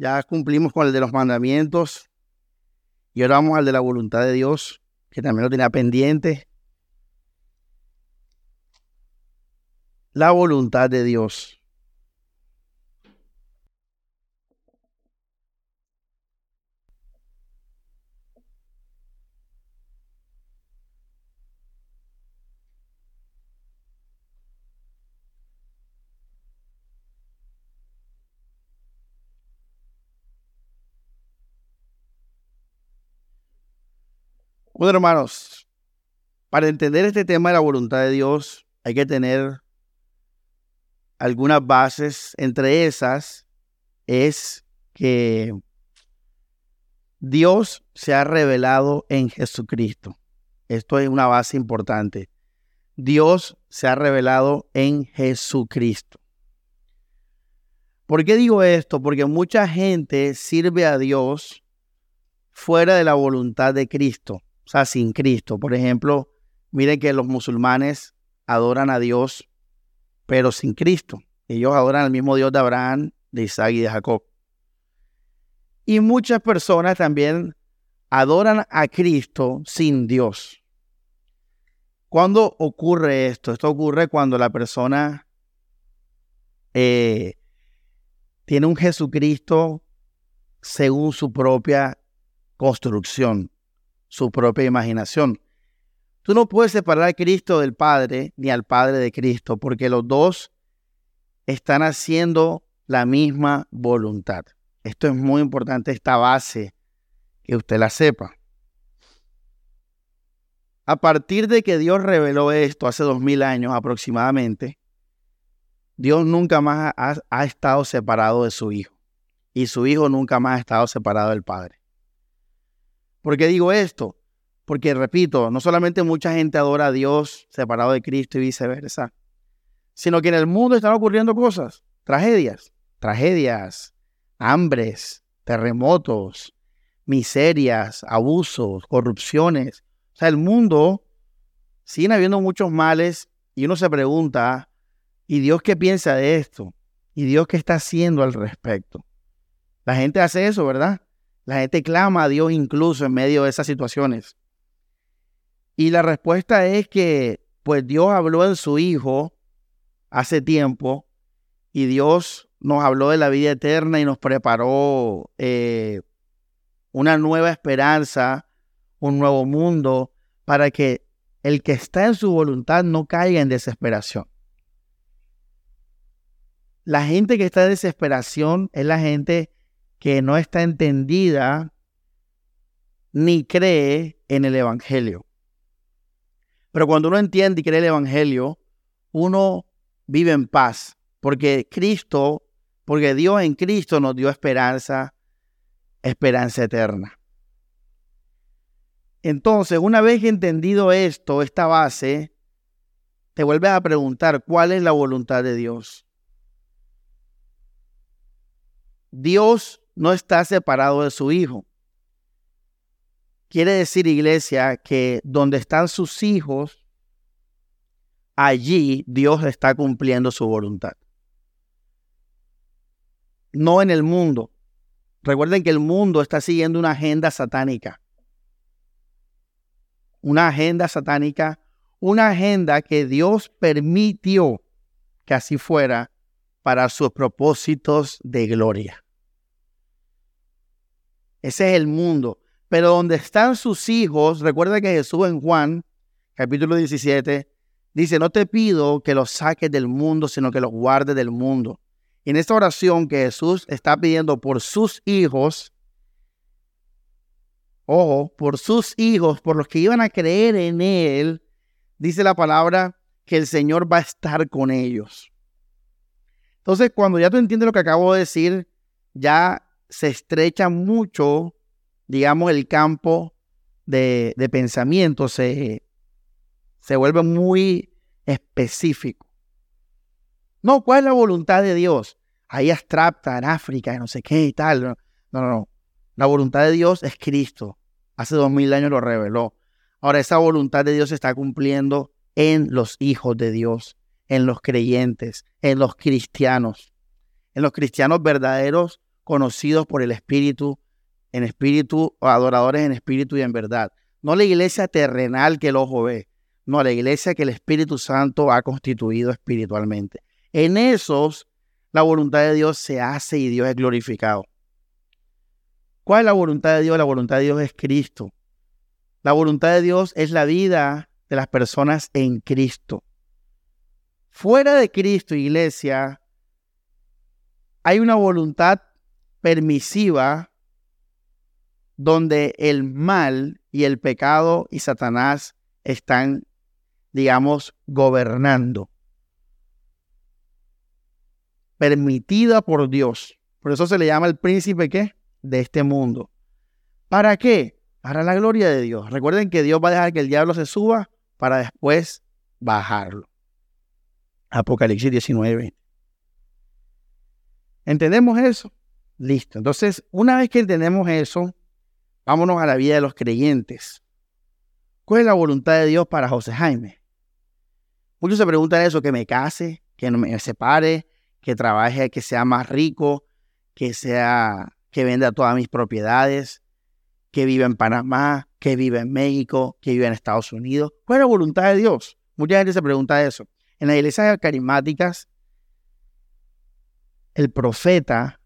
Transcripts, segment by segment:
Ya cumplimos con el de los mandamientos y ahora vamos al de la voluntad de Dios, que también lo tenía pendiente. La voluntad de Dios. Bueno, hermanos, para entender este tema de la voluntad de Dios hay que tener algunas bases. Entre esas es que Dios se ha revelado en Jesucristo. Esto es una base importante. Dios se ha revelado en Jesucristo. ¿Por qué digo esto? Porque mucha gente sirve a Dios fuera de la voluntad de Cristo o sea, sin Cristo. Por ejemplo, miren que los musulmanes adoran a Dios, pero sin Cristo. Ellos adoran al mismo Dios de Abraham, de Isaac y de Jacob. Y muchas personas también adoran a Cristo sin Dios. ¿Cuándo ocurre esto? Esto ocurre cuando la persona eh, tiene un Jesucristo según su propia construcción su propia imaginación. Tú no puedes separar a Cristo del Padre ni al Padre de Cristo, porque los dos están haciendo la misma voluntad. Esto es muy importante, esta base, que usted la sepa. A partir de que Dios reveló esto hace dos mil años aproximadamente, Dios nunca más ha, ha, estado separado de su Hijo y su Hijo nunca más ha estado separado del Padre. ¿Por qué digo esto? Porque, repito, no solamente mucha gente adora a Dios separado de Cristo y viceversa, sino que en el mundo están ocurriendo cosas, tragedias, tragedias, hambres, terremotos, miserias, abusos, corrupciones. O sea, el mundo sigue habiendo muchos males y uno se pregunta, ¿y Dios qué piensa de esto? ¿Y Dios qué está haciendo al respecto? La gente hace eso, ¿verdad? La gente clama a Dios incluso en medio de esas situaciones. Y la respuesta es que, pues Dios habló en su Hijo hace tiempo y Dios nos habló de la vida eterna y nos preparó eh, una nueva esperanza, un nuevo mundo, para que el que está en su voluntad no caiga en desesperación. La gente que está en desesperación es la gente que no está entendida ni cree en el Evangelio. Pero cuando uno entiende y cree el Evangelio, uno vive en paz, porque Cristo, porque Dios en Cristo nos dio esperanza, esperanza eterna. Entonces, una vez entendido esto, esta base, te vuelves a preguntar cuál es la voluntad de Dios. Dios no está separado de su hijo. Quiere decir, iglesia, que donde están sus hijos, allí Dios está cumpliendo su voluntad. No en el mundo. Recuerden que el mundo está siguiendo una agenda satánica. Una agenda satánica, una agenda que Dios permitió que así fuera para sus propósitos de gloria. Ese es el mundo. Pero donde están sus hijos, recuerda que Jesús en Juan, capítulo 17, dice, no te pido que los saques del mundo, sino que los guardes del mundo. Y en esta oración que Jesús está pidiendo por sus hijos, ojo, por sus hijos, por los que iban a creer en Él, dice la palabra que el Señor va a estar con ellos. Entonces, cuando ya tú entiendes lo que acabo de decir, ya se estrecha mucho, digamos, el campo de, pensamiento, se, se vuelve muy específico. No, ¿cuál es la voluntad de Dios? Ahí abstracta en África, no sé qué y tal. No, no, no. La voluntad de Dios es Cristo. Hace dos mil años lo reveló. Ahora, esa voluntad de Dios se está cumpliendo en los hijos de Dios, en los creyentes, en los cristianos. En los cristianos verdaderos conocidos por el Espíritu, en espíritu, adoradores en espíritu y en verdad. No la iglesia terrenal que el ojo ve, no, la iglesia que el Espíritu Santo ha constituido espiritualmente. En esos, la voluntad de Dios se hace y Dios es glorificado. ¿Cuál es la voluntad de Dios? La voluntad de Dios es Cristo. La voluntad de Dios es la vida de las personas en Cristo. Fuera de Cristo, iglesia, hay una voluntad permisiva donde el mal y el pecado y Satanás están, digamos, gobernando. Permitida por Dios. Por eso se le llama el príncipe ¿qué? de este mundo. ¿Para qué? Para la gloria de Dios. Recuerden que Dios va a dejar que el diablo se suba para después bajarlo. Apocalipsis 19. ¿Entendemos eso? Listo. Entonces, una vez que entendemos eso, vámonos a la vida de los creyentes. ¿Cuál es la voluntad de Dios para José Jaime? Muchos se preguntan eso, que me case, que me separe, que trabaje, que sea más rico, que sea, que venda todas mis propiedades, que viva en Panamá, que vive en México, que vive en Estados Unidos. ¿Cuál es la voluntad de Dios? Mucha gente se pregunta eso. En las iglesias carismáticas, el profeta,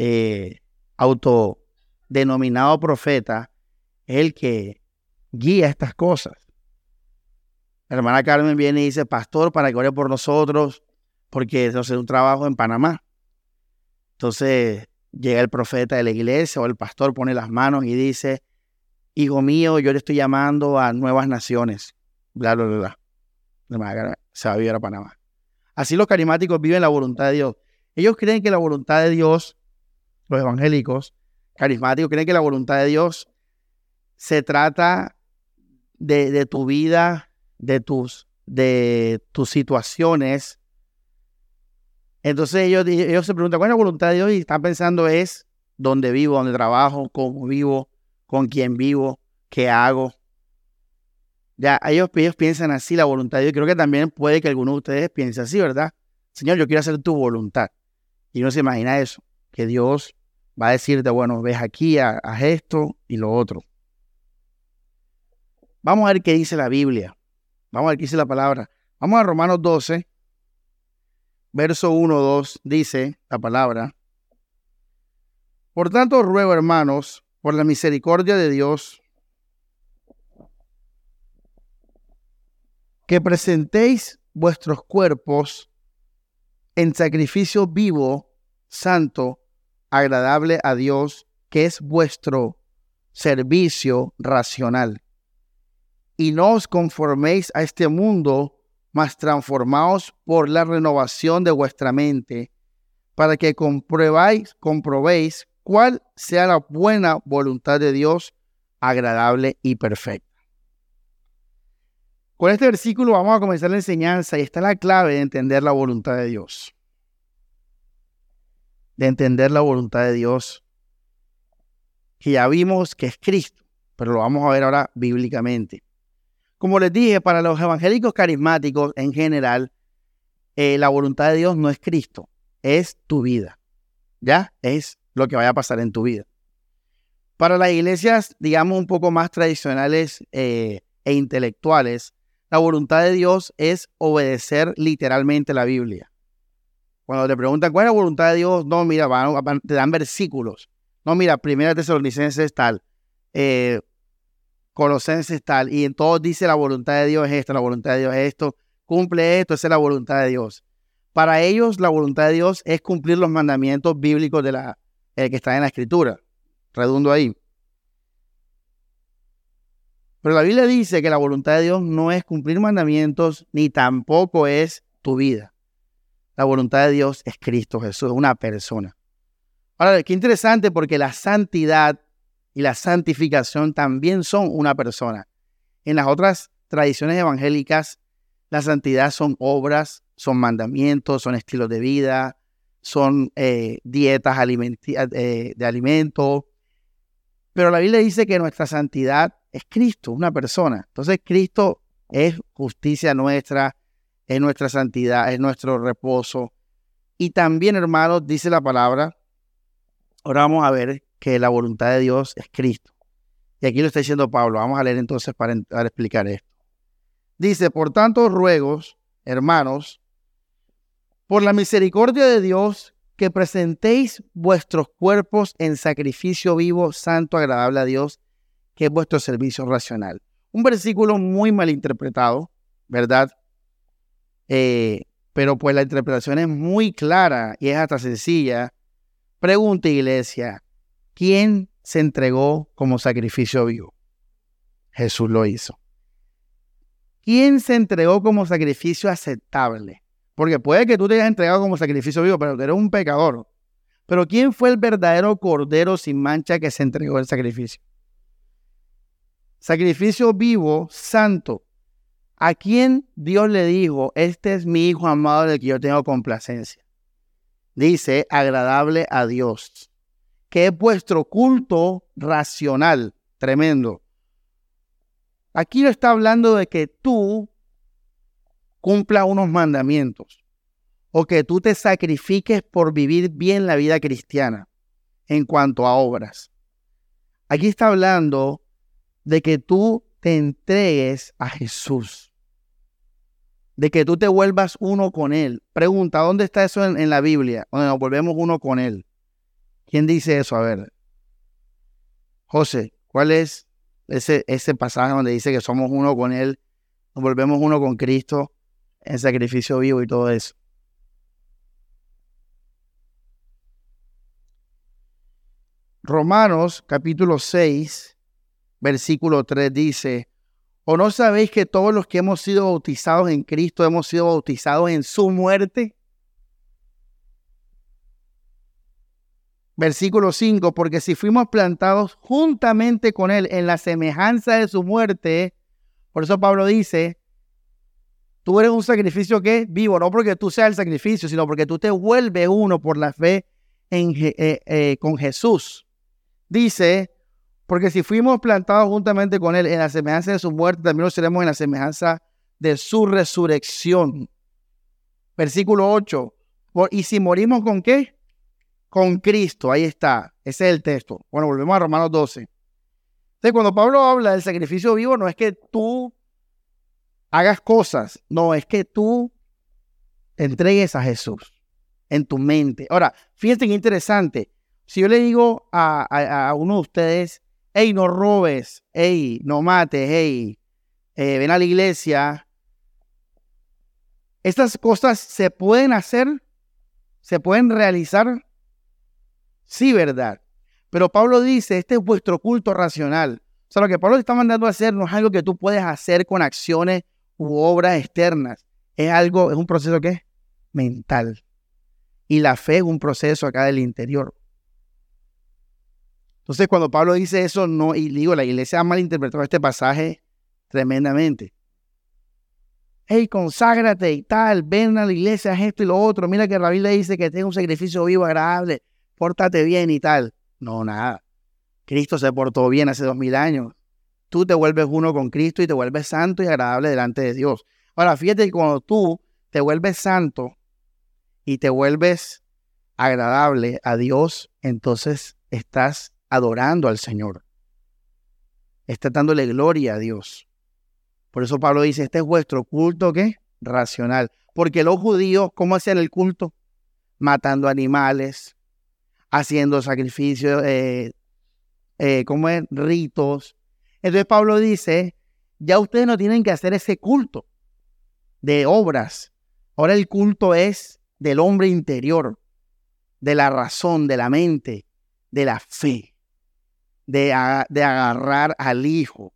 eh, autodenominado profeta, es el que guía estas cosas. La hermana Carmen viene y dice, pastor, para que ore por nosotros, porque eso es un trabajo en Panamá. Entonces llega el profeta de la iglesia o el pastor pone las manos y dice, hijo mío, yo le estoy llamando a nuevas naciones. Bla, bla, bla, bla. Se va a vivir a Panamá. Así los carismáticos viven la voluntad de Dios. Ellos creen que la voluntad de Dios, los evangélicos carismáticos, creen que la voluntad de Dios se trata de, tu vida, de tus, de tus situaciones. Entonces ellos, ellos se preguntan, ¿cuál es la voluntad de Dios? Y están pensando es dónde vivo, dónde trabajo, cómo vivo, con quién vivo, qué hago. Ya, ellos, ellos piensan así la voluntad de Dios. Creo que también puede que alguno de ustedes piense así, ¿verdad? Señor, yo quiero hacer tu voluntad. Y uno se imagina eso, que Dios va a decirte, bueno, ves aquí, haz esto y lo otro. Vamos a ver qué dice la Biblia. Vamos a ver qué dice la palabra. Vamos a Romanos 12, verso 1, 2, dice la palabra. Por tanto, ruego, hermanos, por la misericordia de Dios, que presentéis vuestros cuerpos en sacrificio vivo, santo, agradable a Dios, que es vuestro servicio racional. Y no os conforméis a este mundo, mas transformaos por la renovación de vuestra mente, para que compruebáis, comprobéis cuál sea la buena voluntad de Dios, agradable y perfecta. Con este versículo vamos a comenzar la enseñanza y está la clave de entender la voluntad de Dios. De entender la voluntad de Dios, que ya vimos que es Cristo, pero lo vamos a ver ahora bíblicamente. Como les dije, para los evangélicos carismáticos en general, eh, la voluntad de Dios no es Cristo, es tu vida. ¿Ya? Es lo que vaya a pasar en tu vida. Para las iglesias, digamos, un poco más tradicionales eh, e intelectuales, la voluntad de Dios es obedecer literalmente la Biblia. Cuando te preguntan cuál es la voluntad de Dios, no, mira, te dan versículos. No, mira, primera Tesalonicenses tal, eh, Colosenses tal, y en todos dice la voluntad de Dios es esto, la voluntad de Dios es esto, cumple esto, esa es la voluntad de Dios. Para ellos, la voluntad de Dios es cumplir los mandamientos bíblicos de la, el que está en la escritura. Redundo ahí. Pero la Biblia dice que la voluntad de Dios no es cumplir mandamientos ni tampoco es tu vida. La voluntad de Dios es Cristo Jesús, una persona. Ahora, qué interesante porque la santidad y la santificación también son una persona. En las otras tradiciones evangélicas, la santidad son obras, son mandamientos, son estilos de vida, son eh, dietas eh, de alimento. Pero la Biblia dice que nuestra santidad es Cristo, una persona. Entonces Cristo es justicia nuestra, es nuestra santidad, es nuestro reposo. Y también, hermanos, dice la palabra Ahora vamos a ver que la voluntad de Dios es Cristo. Y aquí lo está diciendo Pablo. Vamos a leer entonces para, explicar esto. Dice, por tanto, ruegos, hermanos, por la misericordia de Dios, que presentéis vuestros cuerpos en sacrificio vivo, santo, agradable a Dios, que es vuestro servicio racional. Un versículo muy mal interpretado, ¿verdad? Eh, pero pues la interpretación es muy clara y es hasta sencilla. Pregunta, iglesia, ¿quién se entregó como sacrificio vivo? Jesús lo hizo. ¿Quién se entregó como sacrificio aceptable? Porque puede que tú te hayas entregado como sacrificio vivo, pero eres un pecador. Pero ¿quién fue el verdadero cordero sin mancha que se entregó el sacrificio? Sacrificio vivo, santo. ¿A quién Dios le dijo, este es mi hijo amado del que yo tengo complacencia? Dice, agradable a Dios, que es vuestro culto racional. Tremendo. Aquí no está hablando de que tú cumpla unos mandamientos o que tú te sacrifiques por vivir bien la vida cristiana en cuanto a obras. Aquí está hablando de que tú te entregues a Jesús, de que tú te vuelvas uno con Él. Pregunta, ¿dónde está eso en, la Biblia? Donde nos volvemos uno con Él. ¿Quién dice eso? A ver. José, ¿cuál es ese, ese pasaje donde dice que somos uno con Él, nos volvemos uno con Cristo? en sacrificio vivo y todo eso. Romanos capítulo 6, versículo 3 dice, ¿o no sabéis que todos los que hemos sido bautizados en Cristo hemos sido bautizados en su muerte? Versículo 5, porque si fuimos plantados juntamente con Él en la semejanza de su muerte, por eso Pablo dice, Tú eres un sacrificio que vivo, no porque tú seas el sacrificio, sino porque tú te vuelves uno por la fe en, eh, eh, con Jesús. Dice, porque si fuimos plantados juntamente con Él en la semejanza de su muerte, también lo seremos en la semejanza de su resurrección. Versículo 8. ¿Y si morimos con qué? Con Cristo. Ahí está. Ese es el texto. Bueno, volvemos a Romanos 12. Entonces, cuando Pablo habla del sacrificio vivo, no es que tú hagas cosas. No, es que tú entregues a Jesús en tu mente. Ahora, fíjense qué interesante. Si yo le digo a, uno de ustedes, hey, no robes, hey, no mates, hey, eh, ven a la iglesia, estas cosas se pueden hacer, se pueden realizar, sí, verdad. Pero Pablo dice, este es vuestro culto racional. O sea, lo que Pablo está mandando a hacer no es algo que tú puedes hacer con acciones u obras externas. Es algo, es un proceso que es mental. Y la fe es un proceso acá del interior. Entonces, cuando Pablo dice eso, no, y digo, la iglesia ha malinterpretado este pasaje tremendamente. Hey, conságrate y tal, ven a la iglesia, esto y lo otro. Mira que la Biblia dice que tenga un sacrificio vivo, agradable, pórtate bien y tal. No, nada. Cristo se portó bien hace dos mil años tú te vuelves uno con Cristo y te vuelves santo y agradable delante de Dios. Ahora, fíjate que cuando tú te vuelves santo y te vuelves agradable a Dios, entonces estás adorando al Señor. Estás dándole gloria a Dios. Por eso Pablo dice, este es vuestro culto, ¿qué? Racional. Porque los judíos, ¿cómo hacían el culto? Matando animales, haciendo sacrificios, eh, eh, como es? Ritos, entonces Pablo dice, ya ustedes no tienen que hacer ese culto de obras. Ahora el culto es del hombre interior, de la razón, de la mente, de la fe, de, de agarrar al Hijo,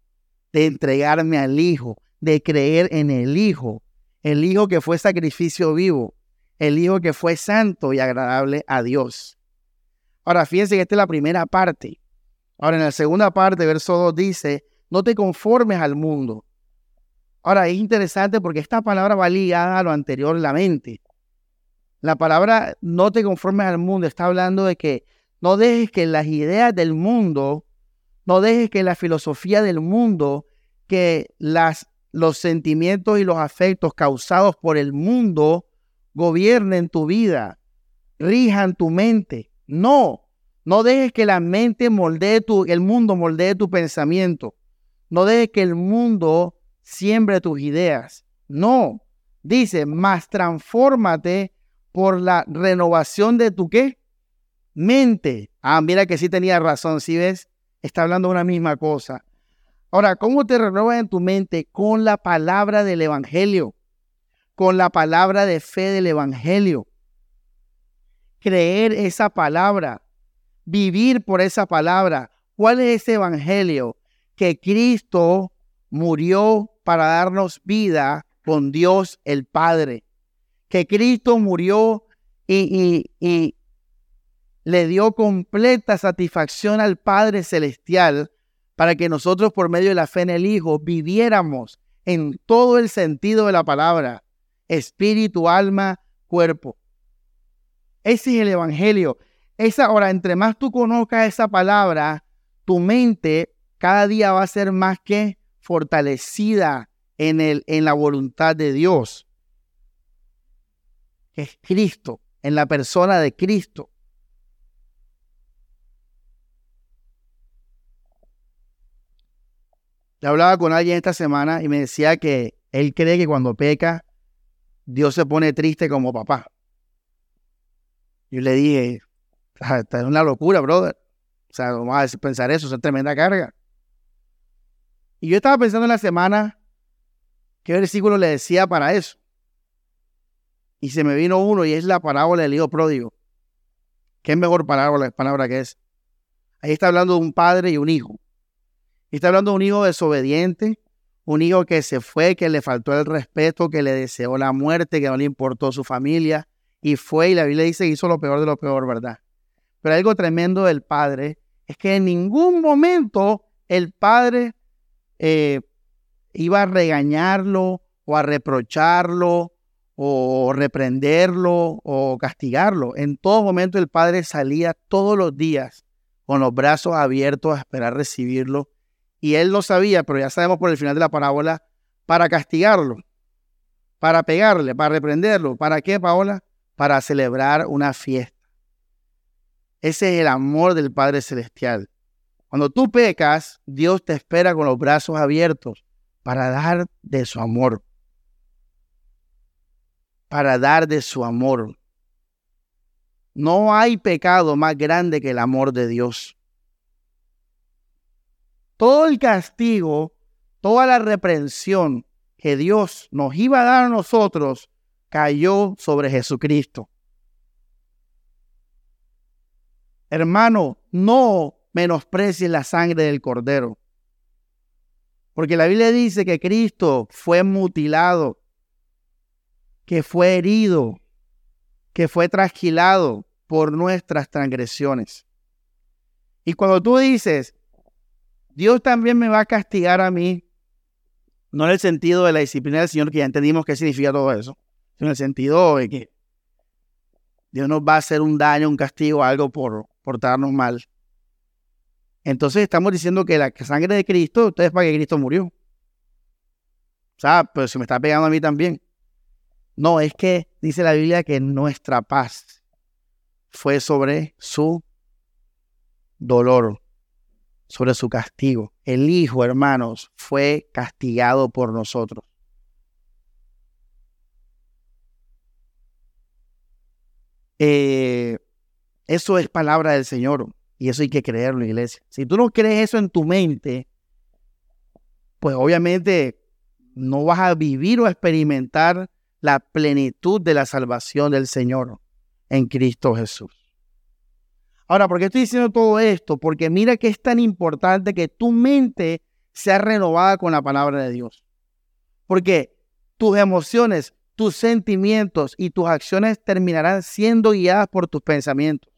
de entregarme al Hijo, de creer en el Hijo, el Hijo que fue sacrificio vivo, el Hijo que fue santo y agradable a Dios. Ahora, fíjense que esta es la primera parte. Ahora, en la segunda parte, verso 2 dice, no te conformes al mundo. Ahora, es interesante porque esta palabra va ligada a lo anterior la mente. La palabra no te conformes al mundo está hablando de que no dejes que las ideas del mundo, no dejes que la filosofía del mundo, que las, los sentimientos y los afectos causados por el mundo gobiernen tu vida, rijan tu mente. No, No dejes que la mente moldee tu, el mundo moldee tu pensamiento. No dejes que el mundo siembre tus ideas. No. Dice, más transfórmate por la renovación de tu qué? Mente. Ah, mira que sí tenía razón, ¿sí ves? Está hablando una misma cosa. Ahora, ¿cómo te renuevas en tu mente? Con la palabra del Evangelio, con la palabra de fe del Evangelio. Creer esa palabra, vivir por esa palabra. ¿Cuál es ese Evangelio? Que Cristo murió para darnos vida con Dios el Padre. Que Cristo murió y, y le dio completa satisfacción al Padre Celestial para que nosotros por medio de la fe en el Hijo viviéramos en todo el sentido de la palabra, espíritu, alma, cuerpo. Ese es el Evangelio. Esa, ahora, entre más tú conozcas esa palabra, tu mente cada día va a ser más que fortalecida en, el, en la voluntad de Dios, que es Cristo, en la persona de Cristo. Yo hablaba con alguien esta semana y me decía que él cree que cuando peca, Dios se pone triste como papá. Yo le dije, esta es una locura, brother. O sea, vamos a pensar eso, es tremenda carga. Y yo estaba pensando en la semana qué versículo le decía para eso. Y se me vino uno y es la parábola del hijo pródigo. ¿Qué mejor parábola, palabra que es? Ahí está hablando de un padre y un hijo. Y está hablando de un hijo desobediente, un hijo que se fue, que le faltó el respeto, que le deseó la muerte, que no le importó su familia, y fue, y la Biblia dice que hizo lo peor de lo peor, ¿verdad? Pero algo tremendo del padre es que en ningún momento el padre eh, iba a regañarlo o a reprocharlo o reprenderlo o castigarlo. En todo momento el padre salía todos los días con los brazos abiertos a esperar recibirlo y él lo sabía, pero ya sabemos por el final de la parábola, para castigarlo, para pegarle, para reprenderlo. ¿Para qué, Paola? Para celebrar una fiesta. Ese es el amor del Padre Celestial. Cuando tú pecas, Dios te espera con los brazos abiertos para dar de su amor. Para dar de su amor. No hay pecado más grande que el amor de Dios todo el castigo, toda la reprensión que Dios nos iba a dar a nosotros cayó sobre Jesucristo. Hermano, no menosprecies la sangre del cordero. Porque la Biblia dice que Cristo fue mutilado, que fue herido, que fue trasquilado por nuestras transgresiones. Y cuando tú dices, Dios también me va a castigar a mí, no en el sentido de la disciplina del Señor, que ya entendimos qué significa todo eso, sino en el sentido de que Dios nos va a hacer un daño, un castigo, algo por portarnos mal. Entonces estamos diciendo que la sangre de Cristo, ustedes para que Cristo murió. O sea, pero se me está pegando a mí también. No, es que dice la Biblia que nuestra paz fue sobre su dolor sobre su castigo. El Hijo, hermanos, fue castigado por nosotros. Eh, eso es palabra del Señor y eso hay que creerlo, iglesia. Si tú no crees eso en tu mente, pues obviamente no vas a vivir o experimentar la plenitud de la salvación del Señor en Cristo Jesús. Ahora, ¿por qué estoy diciendo todo esto? Porque mira que es tan importante que tu mente sea renovada con la palabra de Dios. Porque tus emociones, tus sentimientos y tus acciones terminarán siendo guiadas por tus pensamientos.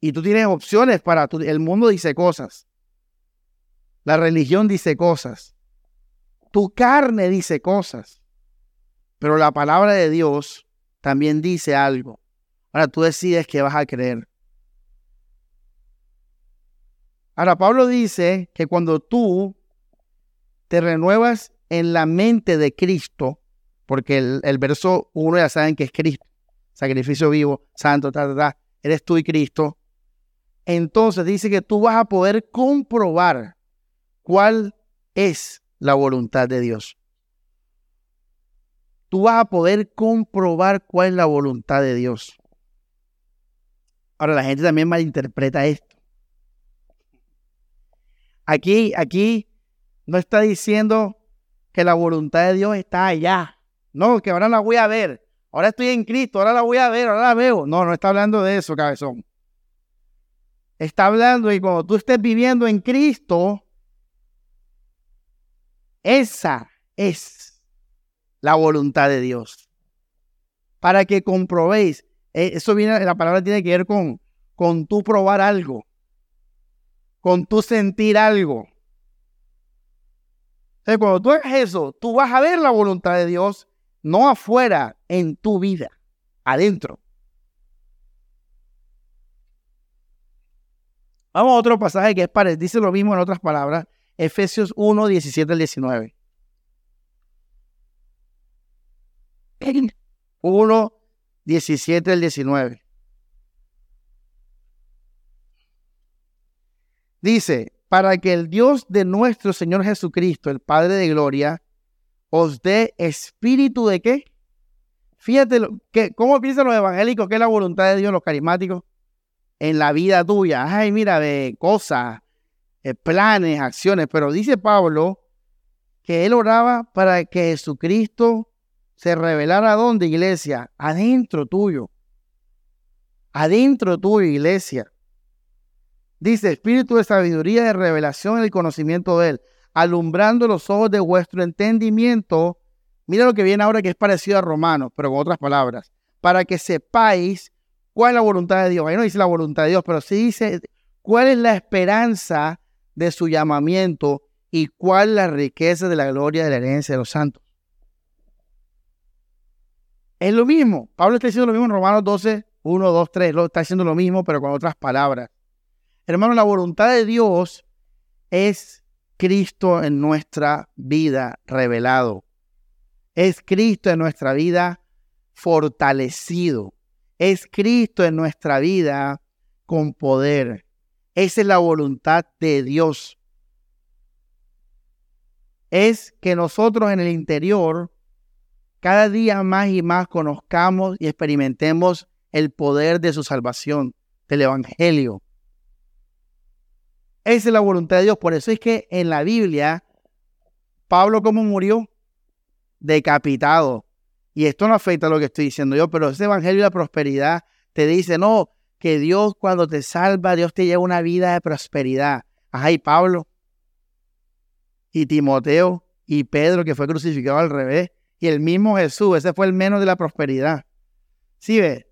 Y tú tienes opciones para tu, el mundo dice cosas. La religión dice cosas. Tu carne dice cosas. Pero la palabra de Dios también dice algo. Ahora tú decides qué vas a creer. Ahora Pablo dice que cuando tú te renuevas en la mente de Cristo, porque el, verso 1 ya saben que es Cristo, sacrificio vivo, santo, ta, ta, eres tú y Cristo. Entonces dice que tú vas a poder comprobar cuál es la voluntad de Dios. Tú vas a poder comprobar cuál es la voluntad de Dios. Ahora la gente también malinterpreta esto. Aquí, aquí no está diciendo que la voluntad de Dios está allá. No, que ahora la voy a ver. Ahora estoy en Cristo, ahora la voy a ver, ahora la veo. No, no está hablando de eso, cabezón. Está hablando y cuando tú estés viviendo en Cristo, esa es la voluntad de Dios. Para que comprobéis. Eh, eso viene, la palabra tiene que ver con, con tú probar algo. Con tú sentir algo. Cuando tú hagas eso, tú vas a ver la voluntad de Dios, no afuera, en tu vida, adentro. Vamos a otro pasaje que es parecido, dice lo mismo en otras palabras, Efesios 1, 17 al 19. 1, 17 al 19. Dice, para que el Dios de nuestro Señor Jesucristo, el Padre de Gloria, os dé espíritu de qué? Fíjate, que, ¿cómo piensan los evangélicos que es la voluntad de Dios, los carismáticos? En la vida tuya. Ay, mira, de cosas, eh, planes, acciones. Pero dice Pablo que él oraba para que Jesucristo se revelara dónde, iglesia? Adentro tuyo. Adentro tuyo, iglesia. Dice, espíritu de sabiduría, de revelación el conocimiento de Él, alumbrando los ojos de vuestro entendimiento. Mira lo que viene ahora que es parecido a Romanos, pero con otras palabras. Para que sepáis cuál es la voluntad de Dios. Ahí no dice la voluntad de Dios, pero sí dice cuál es la esperanza de su llamamiento y cuál la riqueza de la gloria de la herencia de los santos. Es lo mismo. Pablo está diciendo lo mismo en Romanos 12, 1, 2, 3. Lo está diciendo lo mismo, pero con otras palabras. Hermano, la voluntad de Dios es Cristo en nuestra vida revelado. Es Cristo en nuestra vida fortalecido. Es Cristo en nuestra vida con poder. Esa es la voluntad de Dios. Es que nosotros en el interior cada día más y más conozcamos y experimentemos el poder de su salvación, del Evangelio. Esa es la voluntad de Dios. Por eso es que en la Biblia, Pablo, ¿cómo murió? Decapitado. Y esto no afecta a lo que estoy diciendo yo, pero ese evangelio de la prosperidad te dice, no, que Dios cuando te salva, Dios te lleva una vida de prosperidad. Ajá, y Pablo, y Timoteo, y Pedro, que fue crucificado al revés, y el mismo Jesús, ese fue el menos de la prosperidad. ¿Sí ve?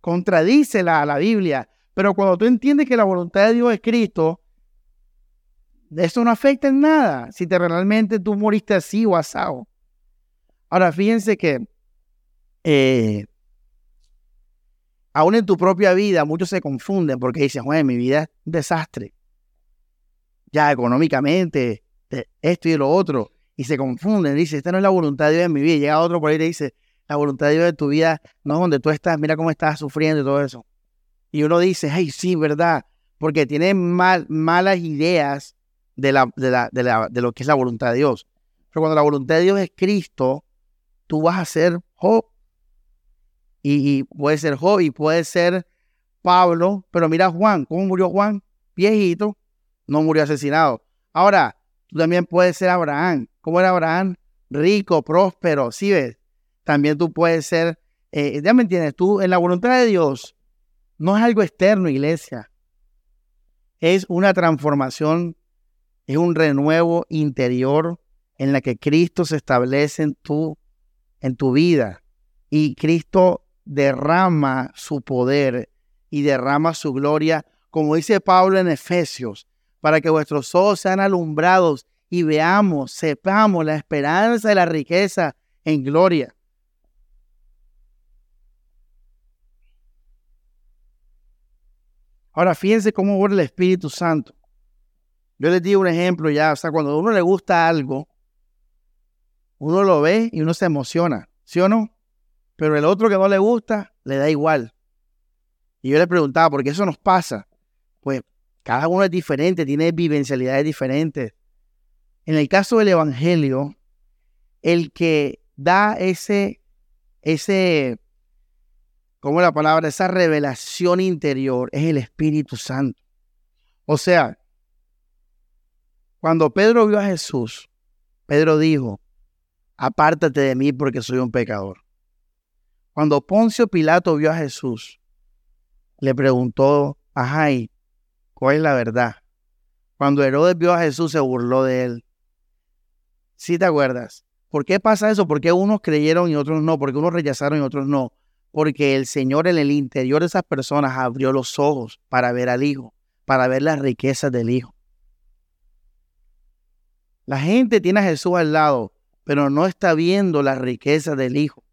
Contradice la, la Biblia. Pero cuando tú entiendes que la voluntad de Dios es Cristo, eso no afecta en nada si te realmente tú moriste así o asado. Ahora, fíjense que eh, aún en tu propia vida muchos se confunden porque dicen, bueno, mi vida es un desastre. Ya económicamente, esto y lo otro. Y se confunden. Dice, esta no es la voluntad de Dios en mi vida. Y llega otro por ahí y te dice, la voluntad de Dios en tu vida no es donde tú estás, mira cómo estás sufriendo y todo eso. Y uno dice, hey, sí, verdad, porque tiene mal, malas ideas de, la, de, lo que es la voluntad de Dios. Pero cuando la voluntad de Dios es Cristo, tú vas a ser Job. Y, puede ser Job y puede ser Pablo. Pero mira Juan, ¿cómo murió Juan? Viejito, no murió asesinado. Ahora, tú también puedes ser Abraham. ¿Cómo era Abraham? Rico, próspero, ¿sí ves? También tú puedes ser, eh, ya me entiendes, tú en la voluntad de Dios no es algo externo, iglesia. Es una transformación es un renuevo interior en la que Cristo se establece en tu, en tu vida y Cristo derrama su poder y derrama su gloria, como dice Pablo en Efesios, para que vuestros ojos sean alumbrados y veamos, sepamos la esperanza y la riqueza en gloria. Ahora fíjense cómo obra el Espíritu Santo. Yo les digo un ejemplo ya, o sea, cuando a uno le gusta algo, uno lo ve y uno se emociona. ¿Sí o no? Pero el otro que no le gusta, le da igual. Y yo le preguntaba, ¿por qué eso nos pasa? Pues cada uno es diferente, tiene vivencialidades diferentes. En el caso del Evangelio, el que da ese, ese, ¿cómo es la palabra? Esa revelación interior es el Espíritu Santo. O sea, cuando Pedro vio a Jesús, Pedro dijo, apártate de mí porque soy un pecador. Cuando Poncio Pilato vio a Jesús, le preguntó a Jai, ¿cuál es la verdad? Cuando Herodes vio a Jesús, se burló de él. ¿Sí te acuerdas? ¿Por qué pasa eso? ¿Por qué unos creyeron y otros no? ¿Por qué unos rechazaron y otros no? Porque el Señor en el interior de esas personas abrió los ojos para ver al Hijo, para ver las riquezas del Hijo. La gente tiene a Jesús al lado, pero no está viendo las riquezas del Hijo.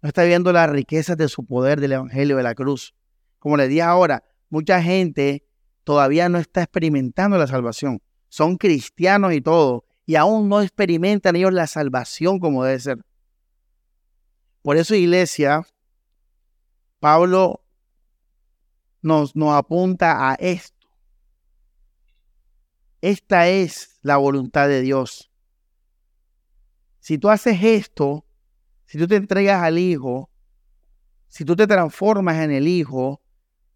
No está viendo las riquezas de su poder, del Evangelio, de la cruz. Como le dije ahora, mucha gente todavía no está experimentando la salvación. Son cristianos y todo, y aún no experimentan ellos la salvación como debe ser. Por eso, iglesia, Pablo nos, nos apunta a esto. Esta es la voluntad de Dios. Si tú haces esto, si tú te entregas al Hijo, si tú te transformas en el Hijo,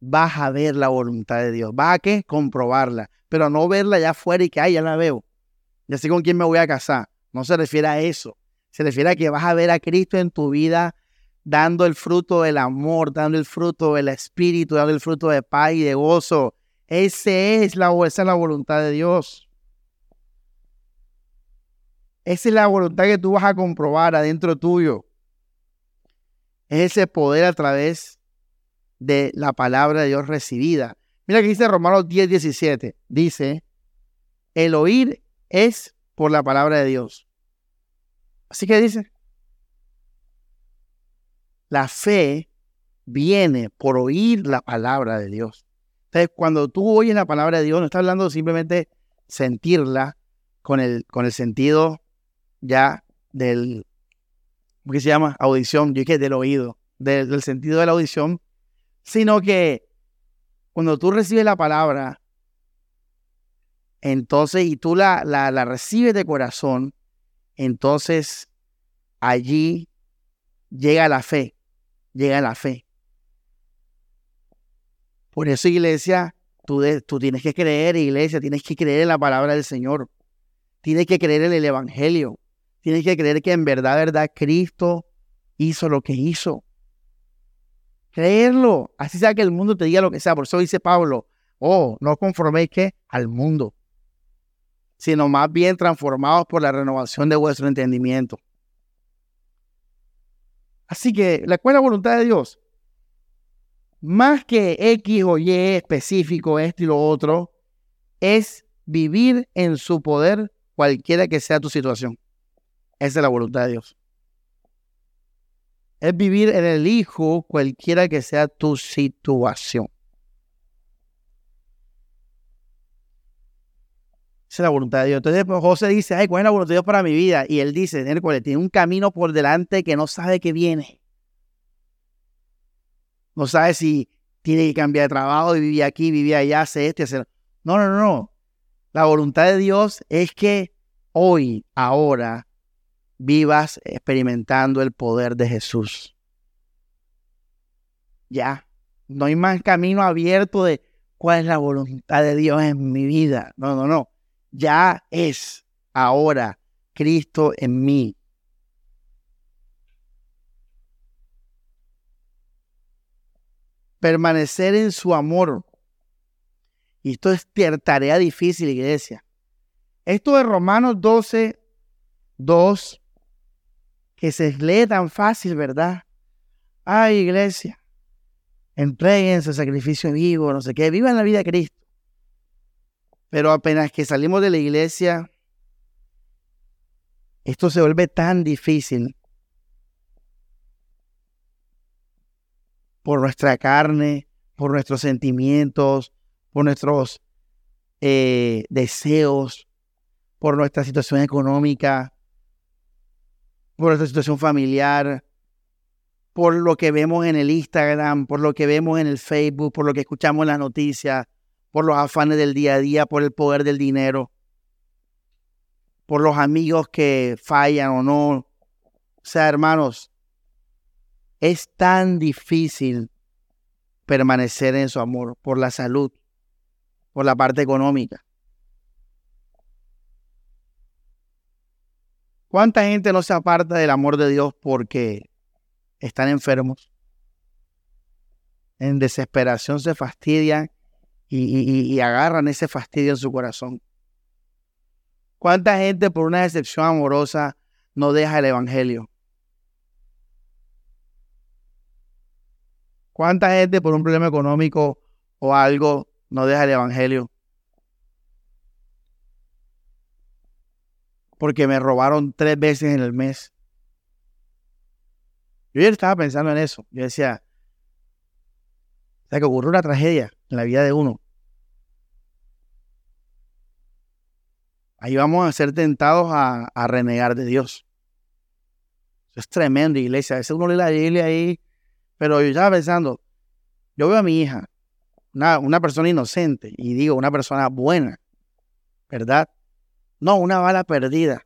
vas a ver la voluntad de Dios. Vas a qué? Comprobarla, pero no verla ya afuera y que, ay, ya la veo. Ya sé con quién me voy a casar. No se refiere a eso. Se refiere a que vas a ver a Cristo en tu vida dando el fruto del amor, dando el fruto del Espíritu, dando el fruto de paz y de gozo. Ese es la, esa es la voluntad de Dios. Esa es la voluntad que tú vas a comprobar adentro tuyo. Es ese poder a través de la palabra de Dios recibida. Mira que dice Romanos 10, 17. Dice, el oír es por la palabra de Dios. Así que dice, la fe viene por oír la palabra de Dios. Entonces, cuando tú oyes la palabra de Dios, no estás hablando simplemente sentirla con el, con el sentido ya del, ¿cómo se llama? Audición, yo que del oído, del, sentido de la audición, sino que cuando tú recibes la palabra, entonces, y tú la, la, la recibes de corazón, entonces allí llega la fe, llega la fe. Por eso, iglesia, tú, tú tienes que creer, iglesia, tienes que creer en la palabra del Señor. Tienes que creer en el Evangelio. Tienes que creer que en verdad, verdad, Cristo hizo lo que hizo. Creerlo. Así sea que el mundo te diga lo que sea. Por eso dice Pablo, oh, no conforméis que al mundo, sino más bien transformados por la renovación de vuestro entendimiento. Así que, la cual voluntad de Dios? más que X o Y específico, esto y lo otro, es vivir en su poder cualquiera que sea tu situación. Esa es la voluntad de Dios. Es vivir en el Hijo cualquiera que sea tu situación. Esa es la voluntad de Dios. Entonces pues, José dice, ay, ¿cuál es la voluntad de Dios para mi vida? Y él dice, tiene un camino por delante que no sabe que viene no sabe si tiene que cambiar de trabajo y vivir aquí, vivir allá, hace este, hacer. No, no, no. La voluntad de Dios es que hoy, ahora, vivas experimentando el poder de Jesús. Ya. No hay más camino abierto de cuál es la voluntad de Dios en mi vida. No, no, no. Ya es ahora Cristo en mí. permanecer en su amor. Y esto es tarea difícil, iglesia. Esto de Romanos 12, 2, que se lee tan fácil, ¿verdad? Ay, iglesia, entreguense sacrificio vivo, no sé qué, vivan la vida de Cristo. Pero apenas que salimos de la iglesia, esto se vuelve tan difícil por nuestra carne, por nuestros sentimientos, por nuestros eh, deseos, por nuestra situación económica, por nuestra situación familiar, por lo que vemos en el Instagram, por lo que vemos en el Facebook, por lo que escuchamos en las noticias, por los afanes del día a día, por el poder del dinero, por los amigos que fallan o no. O sea, hermanos, es tan difícil permanecer en su amor por la salud, por la parte económica. ¿Cuánta gente no se aparta del amor de Dios porque están enfermos? En desesperación se fastidian y, agarran ese fastidio en su corazón. ¿Cuánta gente por una decepción amorosa no deja el Evangelio? ¿Cuánta gente por un problema económico o algo no deja el Evangelio? Porque me robaron tres veces en el mes. Yo ya estaba pensando en eso. Yo decía, o sea, que ocurre una tragedia en la vida de uno. ahí vamos a ser tentados a, renegar de Dios. Eso es tremendo, iglesia. A veces uno lee la Biblia ahí, pero yo estaba pensando, yo veo a mi hija, una, una persona inocente, y digo, una persona buena, ¿verdad? No, una bala perdida.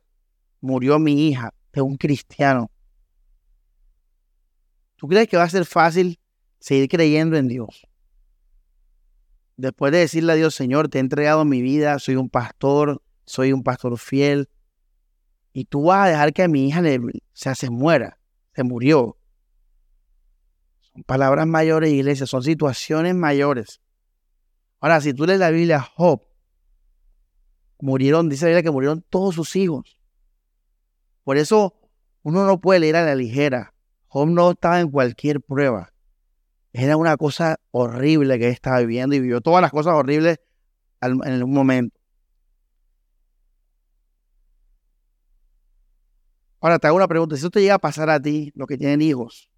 Murió mi hija de un cristiano. ¿Tú crees que va a ser fácil seguir creyendo en Dios? Después de decirle a Dios, Señor, te he entregado mi vida, soy un pastor, soy un pastor fiel, y tú vas a dejar que a mi hija se muera, se murió. Son palabras mayores, iglesia, son situaciones mayores. Ahora, si tú lees la Biblia, Job, murieron, dice la que murieron todos sus hijos. Por eso uno no puede leer a la ligera. Job no estaba en cualquier prueba. Era una cosa horrible que él estaba viviendo y vivió todas las cosas horribles en un momento. Ahora te hago una pregunta. Si esto te llega a pasar a ti, los que tienen hijos,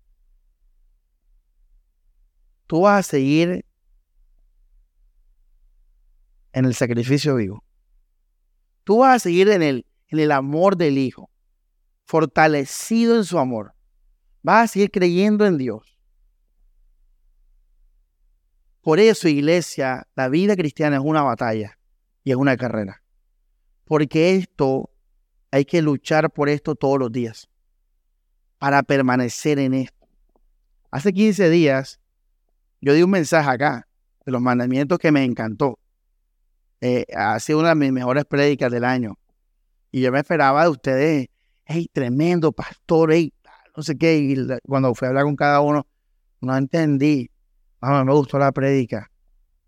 tú vas a seguir en el sacrificio vivo. Tú vas a seguir en el, en el amor del Hijo, fortalecido en su amor. Vas a seguir creyendo en Dios. Por eso, iglesia, la vida cristiana es una batalla y es una carrera. Porque esto hay que luchar por esto todos los días para permanecer en esto. Hace 15 días yo di un mensaje acá de los mandamientos que me encantó. Eh, ha sido una de mis mejores prédicas del año. Y yo me esperaba de ustedes, hey, tremendo pastor, hey, no sé qué. Y cuando fui a hablar con cada uno, no entendí. No, me gustó la prédica.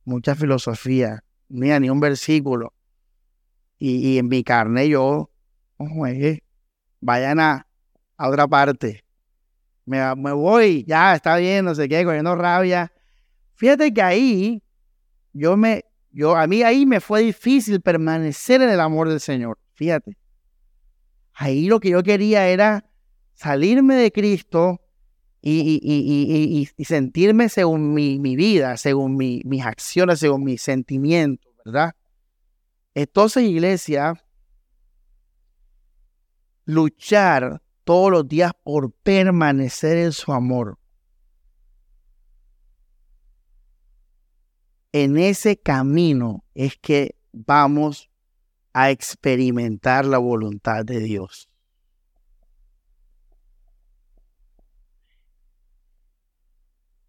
Mucha filosofía. Mira, ni un versículo. Y, y en mi carne yo vayan a, otra parte. Me, me, voy, ya está bien, no sé qué, cogiendo rabia. Fíjate que ahí, yo me, yo, a mí ahí me fue difícil permanecer en el amor del Señor. Fíjate. Ahí lo que yo quería era salirme de Cristo y, sentirme según mi, vida, según mis acciones, según mis sentimientos, ¿verdad? Entonces, iglesia, luchar todos los días por permanecer en su amor. En ese camino es que vamos a experimentar la voluntad de Dios.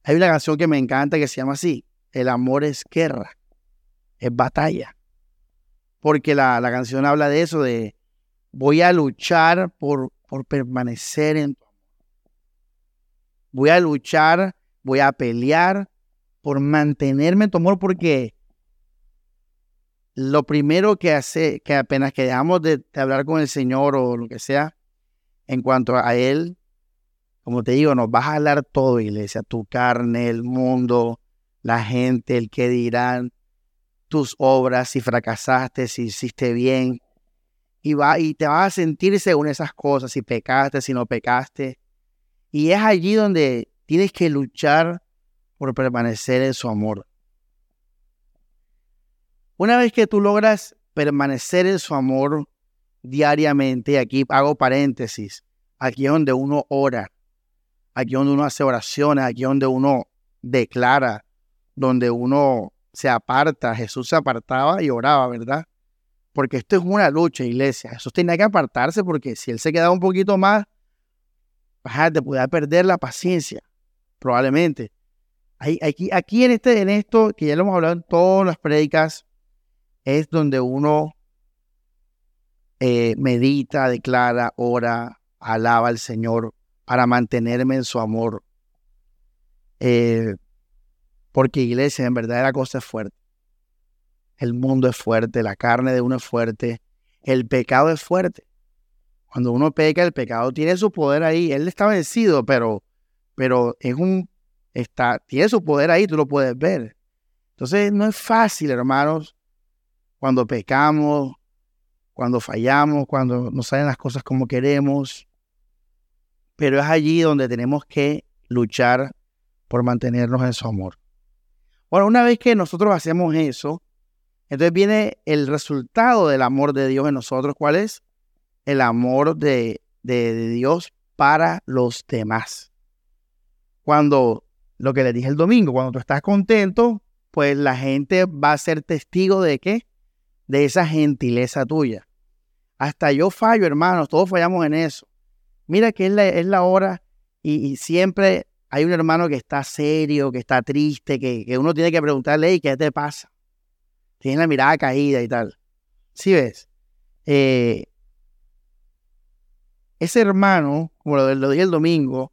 Hay una canción que me encanta que se llama así, El amor es guerra, es batalla. Porque la, la canción habla de eso, de Voy a luchar por, por permanecer en tu amor. Voy a luchar, voy a pelear por mantenerme en tu amor porque lo primero que hace, que apenas que dejamos de, hablar con el Señor o lo que sea, en cuanto a Él, como te digo, nos vas a hablar todo, iglesia, tu carne, el mundo, la gente, el que dirán, tus obras, si fracasaste, si hiciste bien, y, va, y te vas a sentir según esas cosas, si pecaste, si no pecaste. Y es allí donde tienes que luchar por permanecer en su amor. Una vez que tú logras permanecer en su amor diariamente, aquí hago paréntesis, aquí es donde uno ora. aquí donde uno hace oraciones, aquí donde uno declara, donde uno se aparta. Jesús se apartaba y oraba, ¿verdad? Porque esto es una lucha, iglesia. Jesús tenía que apartarse porque si él se quedaba un poquito más, te podía perder la paciencia, probablemente. Aquí, en, este, en esto, que ya lo hemos hablado en todas las prédicas, es donde uno eh, medita, declara, ora, alaba al Señor para mantenerme en su amor. Eh, porque iglesia, en verdad la cosa es fuerte. El mundo es fuerte, la carne de uno es fuerte, el pecado es fuerte. Cuando uno peca, el pecado tiene su poder ahí. Él está vencido, pero, pero es un, está, tiene su poder ahí, tú lo puedes ver. Entonces no es fácil, hermanos, cuando pecamos, cuando fallamos, cuando no salen las cosas como queremos. Pero es allí donde tenemos que luchar por mantenernos en su amor. Bueno, una vez que nosotros hacemos eso, entonces viene el resultado del amor de Dios en nosotros. ¿Cuál es? El amor de, de, Dios para los demás. Cuando, lo que les dije el domingo, cuando tú estás contento, pues la gente va a ser testigo de qué? De esa gentileza tuya. Hasta yo fallo, hermanos, todos fallamos en eso. Mira que es la, es la hora y, siempre hay un hermano que está serio, que está triste, que, que uno tiene que preguntarle, ¿qué te pasa? Tiene la mirada caída y tal. ¿Sí ves? Eh, ese hermano, como lo, dije el domingo,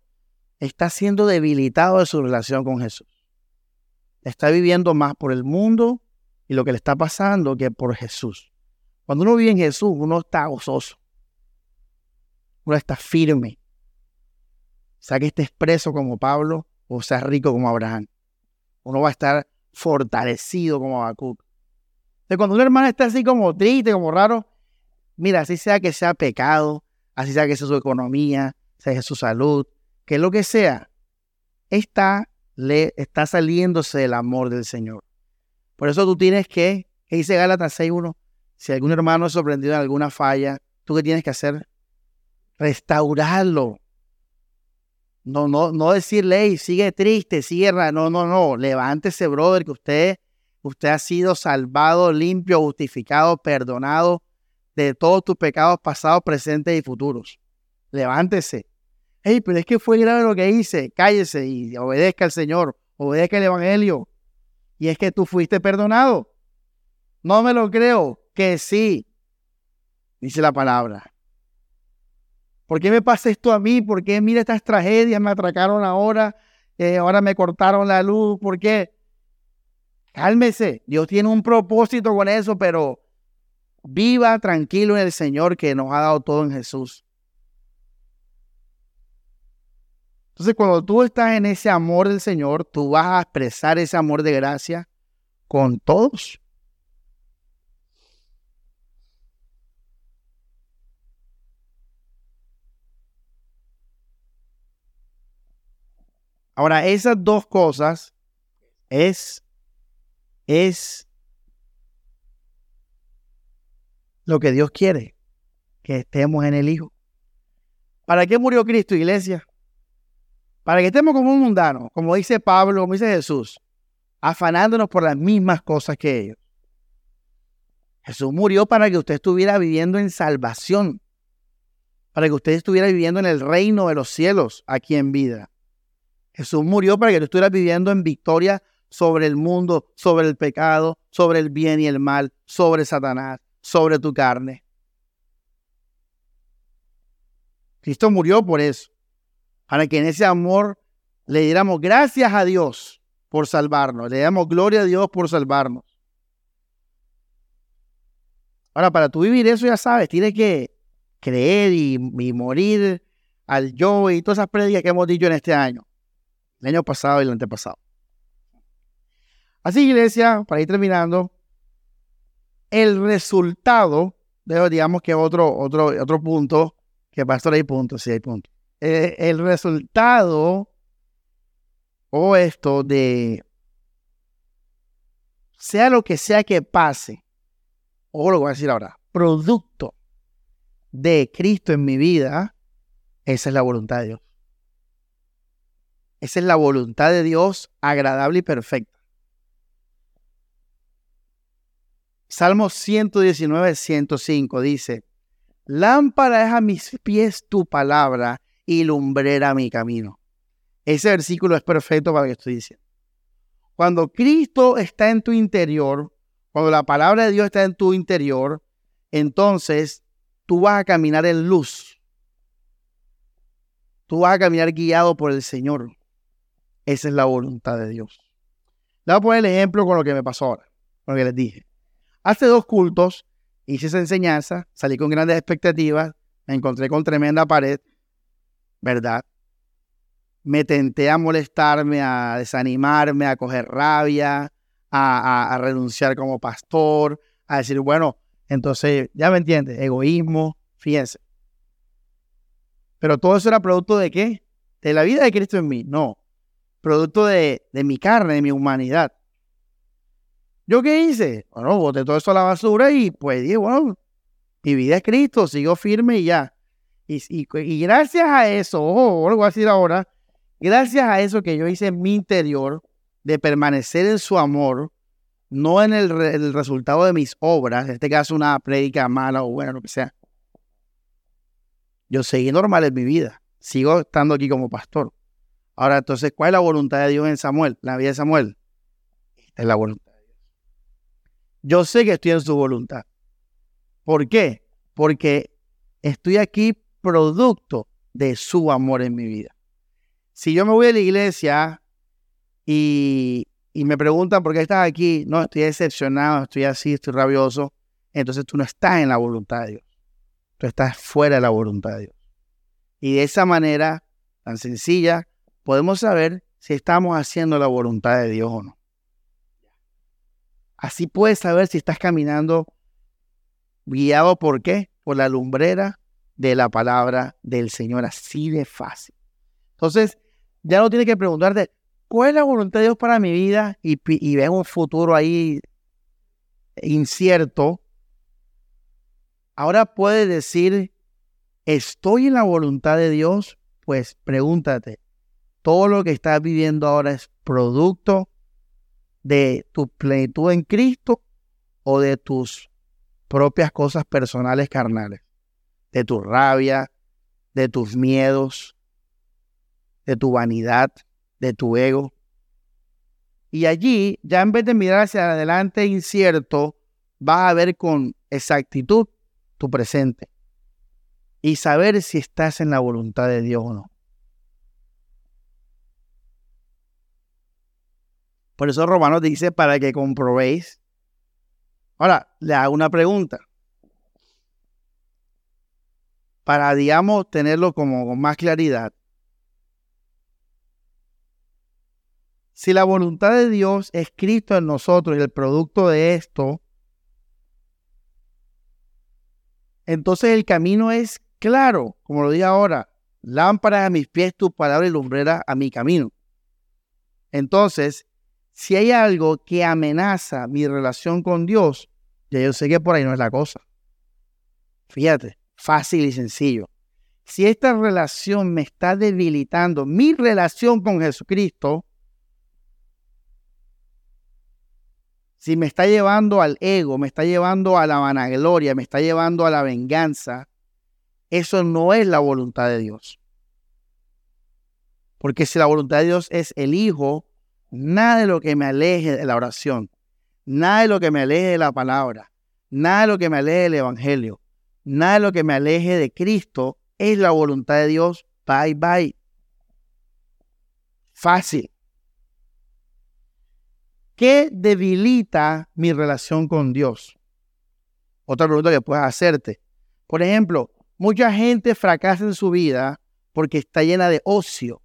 está siendo debilitado de su relación con Jesús. Está viviendo más por el mundo y lo que le está pasando que por Jesús. Cuando uno vive en Jesús, uno está gozoso. Uno está firme. Sea que esté expreso como Pablo o sea rico como Abraham. Uno va a estar fortalecido como Habacuc cuando una hermana está así como triste, como raro, mira, así sea que sea pecado, así sea que sea su economía, sea su salud, que lo que sea, está, le, está saliéndose del amor del Señor. Por eso tú tienes que, que dice Gálatas 6.1, si algún hermano es sorprendido en alguna falla, ¿tú qué tienes que hacer? Restaurarlo. No, no, no decirle, sigue triste, sigue, no, no, no, levántese, brother, que usted Usted ha sido salvado, limpio, justificado, perdonado de todos tus pecados pasados, presentes y futuros. Levántese. Hey, pero es que fue grave lo que hice. Cállese y obedezca al Señor. Obedezca el Evangelio. Y es que tú fuiste perdonado. No me lo creo. Que sí. Dice la palabra. ¿Por qué me pasa esto a mí? ¿Por qué mira estas tragedias? Me atracaron ahora. Eh, ahora me cortaron la luz. ¿Por qué? Cálmese, Dios tiene un propósito con eso, pero viva tranquilo en el Señor que nos ha dado todo en Jesús. Entonces, cuando tú estás en ese amor del Señor, tú vas a expresar ese amor de gracia con todos. Ahora, esas dos cosas es es lo que Dios quiere, que estemos en el Hijo. ¿Para qué murió Cristo, iglesia? Para que estemos como un mundano, como dice Pablo, como dice Jesús, afanándonos por las mismas cosas que ellos. Jesús murió para que usted estuviera viviendo en salvación, para que usted estuviera viviendo en el reino de los cielos aquí en vida. Jesús murió para que tú estuvieras viviendo en victoria sobre el mundo, sobre el pecado, sobre el bien y el mal, sobre Satanás, sobre tu carne. Cristo murió por eso, para que en ese amor le diéramos gracias a Dios por salvarnos, le damos gloria a Dios por salvarnos. Ahora, para tú vivir eso, ya sabes, tienes que creer y, morir al yo y todas esas prédicas que hemos dicho en este año, el año pasado y el antepasado. Así, iglesia, para ir terminando, el resultado, digamos que otro, otro, otro punto, que pastor hay puntos, sí hay puntos. Eh, el resultado o esto de sea lo que sea que pase, o lo voy a decir ahora, producto de Cristo en mi vida, esa es la voluntad de Dios. Esa es la voluntad de Dios agradable y perfecta. Salmo 119, 105 dice, Lámpara es a mis pies tu palabra y lumbrera mi camino. Ese versículo es perfecto para lo que estoy diciendo. Cuando Cristo está en tu interior, cuando la palabra de Dios está en tu interior, entonces tú vas a caminar en luz. Tú vas a caminar guiado por el Señor. Esa es la voluntad de Dios. Le voy a poner el ejemplo con lo que me pasó ahora, con lo que les dije. Hace dos cultos hice esa enseñanza, salí con grandes expectativas, me encontré con tremenda pared, ¿verdad? Me tenté a molestarme, a desanimarme, a coger rabia, a, renunciar como pastor, a decir, bueno, entonces, ya me entiendes, egoísmo, fíjense. Pero todo eso era producto de qué? De la vida de Cristo en mí, no. Producto de, de mi carne, de mi humanidad. ¿Yo qué hice? Bueno, boté todo eso a la basura y pues dije, bueno, mi vida es Cristo, sigo firme y ya. Y, y, gracias a eso, ojo, lo voy a decir ahora, gracias a eso que yo hice en mi interior, de permanecer en su amor, no en el, el resultado de mis obras, en este caso una prédica mala o buena, lo que sea. Yo seguí normal en mi vida, sigo estando aquí como pastor. Ahora, entonces, ¿cuál es la voluntad de Dios en Samuel, la vida de Samuel? Esta es la voluntad yo sé que estoy en su voluntad. ¿Por qué? Porque estoy aquí producto de su amor en mi vida. Si yo me voy a la iglesia y, me preguntan por qué estás aquí, no, estoy decepcionado, estoy así, estoy rabioso, entonces tú no estás en la voluntad de Dios. Tú estás fuera de la voluntad de Dios. Y de esa manera tan sencilla podemos saber si estamos haciendo la voluntad de Dios o no. Así puedes saber si estás caminando guiado por qué? Por la lumbrera de la palabra del Señor. Así de fácil. Entonces, ya no tienes que preguntarte, ¿cuál es la voluntad de Dios para mi vida? Y, y un futuro ahí incierto. Ahora puedes decir, ¿estoy en la voluntad de Dios? Pues pregúntate, ¿todo lo que estás viviendo ahora es producto de tu plenitud en Cristo o de tus propias cosas personales carnales, de tu rabia, de tus miedos, de tu vanidad, de tu ego. Y allí, ya en vez de mirar hacia adelante incierto, vas a ver con exactitud tu presente y saber si estás en la voluntad de Dios o no. Por eso Romanos dice para que comprobéis. Ahora, le hago una pregunta. Para, digamos, tenerlo como con más claridad. Si la voluntad de Dios es Cristo en nosotros y el producto de esto, entonces el camino es claro, como lo dije ahora, lámpara a mis pies, tu palabra y lumbrera a mi camino. Entonces, si hay algo que amenaza mi relación con Dios, ya yo sé que por ahí no es la cosa. Fíjate, fácil y sencillo. Si esta relación me está debilitando, mi relación con Jesucristo, si me está llevando al ego, me está llevando a la vanagloria, me está llevando a la venganza, eso no es la voluntad de Dios. Porque si la voluntad de Dios es el Hijo, nada de lo que me aleje de la oración, nada de lo que me aleje de la palabra, nada de lo que me aleje del Evangelio, nada de lo que me aleje de Cristo es la voluntad de Dios. Bye, bye. Fácil. ¿Qué debilita mi relación con Dios? Otra pregunta que puedes hacerte. Por ejemplo, mucha gente fracasa en su vida porque está llena de ocio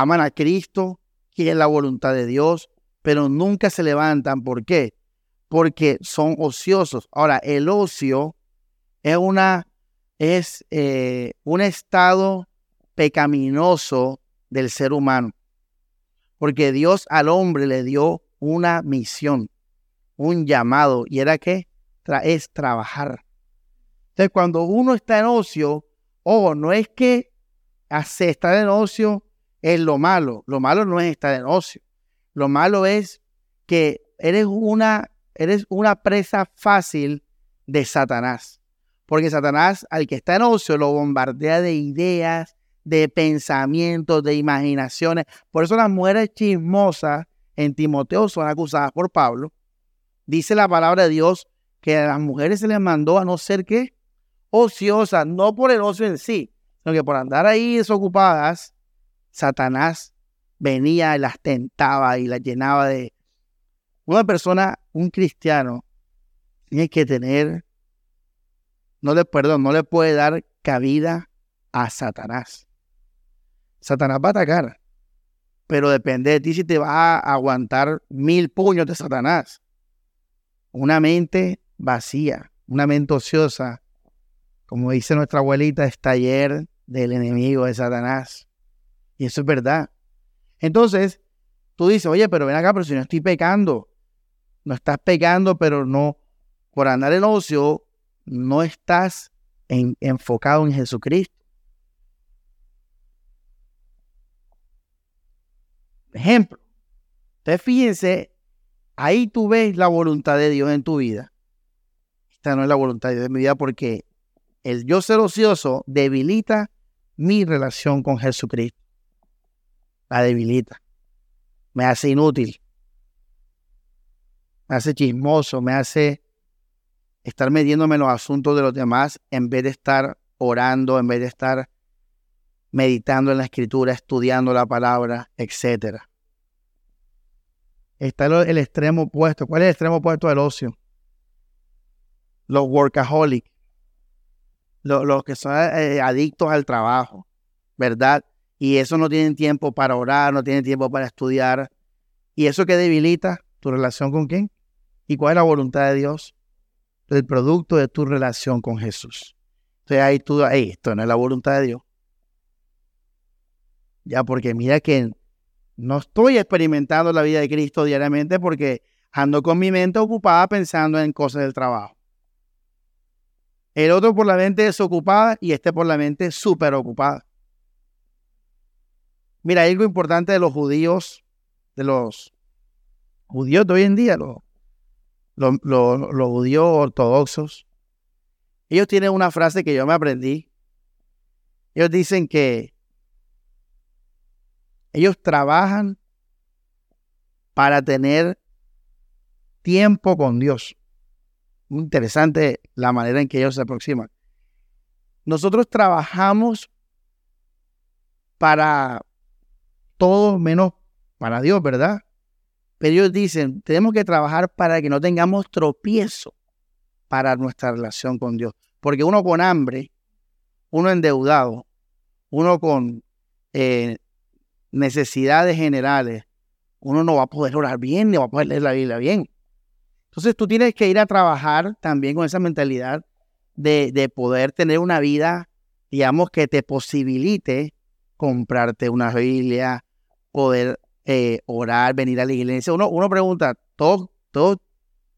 aman a Cristo, quieren la voluntad de Dios, pero nunca se levantan. ¿Por qué? Porque son ociosos. Ahora, el ocio es, una, es eh, un estado pecaminoso del ser humano. Porque Dios al hombre le dio una misión, un llamado, y era que es trabajar. Entonces, cuando uno está en ocio, ojo, no es que estar en ocio es lo malo. Lo malo no es estar en ocio. Lo malo es que eres una, eres una presa fácil de Satanás. Porque Satanás, al que está en ocio, lo bombardea de ideas, de pensamientos, de imaginaciones. Por eso las mujeres chismosas en Timoteo son acusadas por Pablo. Dice la palabra de Dios que a las mujeres se les mandó a no ser que ociosas, no por el ocio en sí, sino que por andar ahí desocupadas, Satanás venía y las tentaba y las llenaba de... Una persona, un cristiano, tiene que tener no le, perdón, no le puede dar cabida a Satanás. Satanás va a atacar, pero depende de ti si te va a aguantar mil puños de Satanás. Una mente vacía, una mente ociosa, como dice nuestra abuelita, es taller del enemigo de Satanás. Y eso es verdad. Entonces, tú dices, oye, pero ven acá, pero si no estoy pecando, no estás pecando, pero no, por andar en ocio, no estás enfocado en Jesucristo. Ejemplo, Ustedes fíjense, ahí tú ves la voluntad de Dios en tu vida. Esta no es la voluntad de Dios en mi vida porque el yo ser ocioso debilita mi relación con Jesucristo. La debilita. Me hace inútil. Me hace chismoso, me hace estar metiéndome en los asuntos de los demás en vez de estar orando, en vez de estar meditando en la escritura, estudiando la palabra, etc. Está el, extremo opuesto. ¿Cuál es el extremo opuesto del ocio? Los workaholics, los, que son eh, adictos al trabajo, ¿verdad? Y eso no tienen tiempo para orar, no tienen tiempo para estudiar. ¿Y eso que debilita tu relación con quién? ¿Y cuál es la voluntad de Dios? el producto de tu relación con Jesús. Entonces ahí tú, ahí, esto no es la voluntad de Dios. Ya, porque mira que no estoy experimentando la vida de Cristo diariamente porque ando con mi mente ocupada pensando en cosas del trabajo. El otro por la mente desocupada y este por la mente súper ocupada. Mira, algo importante de los judíos, de los judíos de hoy en día, los, los, judíos ortodoxos, ellos tienen una frase que yo me aprendí. Ellos dicen que ellos trabajan para tener tiempo con Dios. Muy interesante la manera en que ellos se aproximan. Nosotros trabajamos para todo menos para Dios, ¿verdad? Pero ellos dicen, tenemos que trabajar para que no tengamos tropiezo para nuestra relación con Dios. Porque uno con hambre, uno endeudado, uno con eh, necesidades generales, uno no va a poder orar bien, ni va a poder leer la Biblia bien. Entonces tú tienes que ir a trabajar también con esa mentalidad de, de poder tener una vida, digamos, que te posibilite comprarte una Biblia, poder eh, orar, venir a la iglesia. Uno, uno pregunta, todos, todos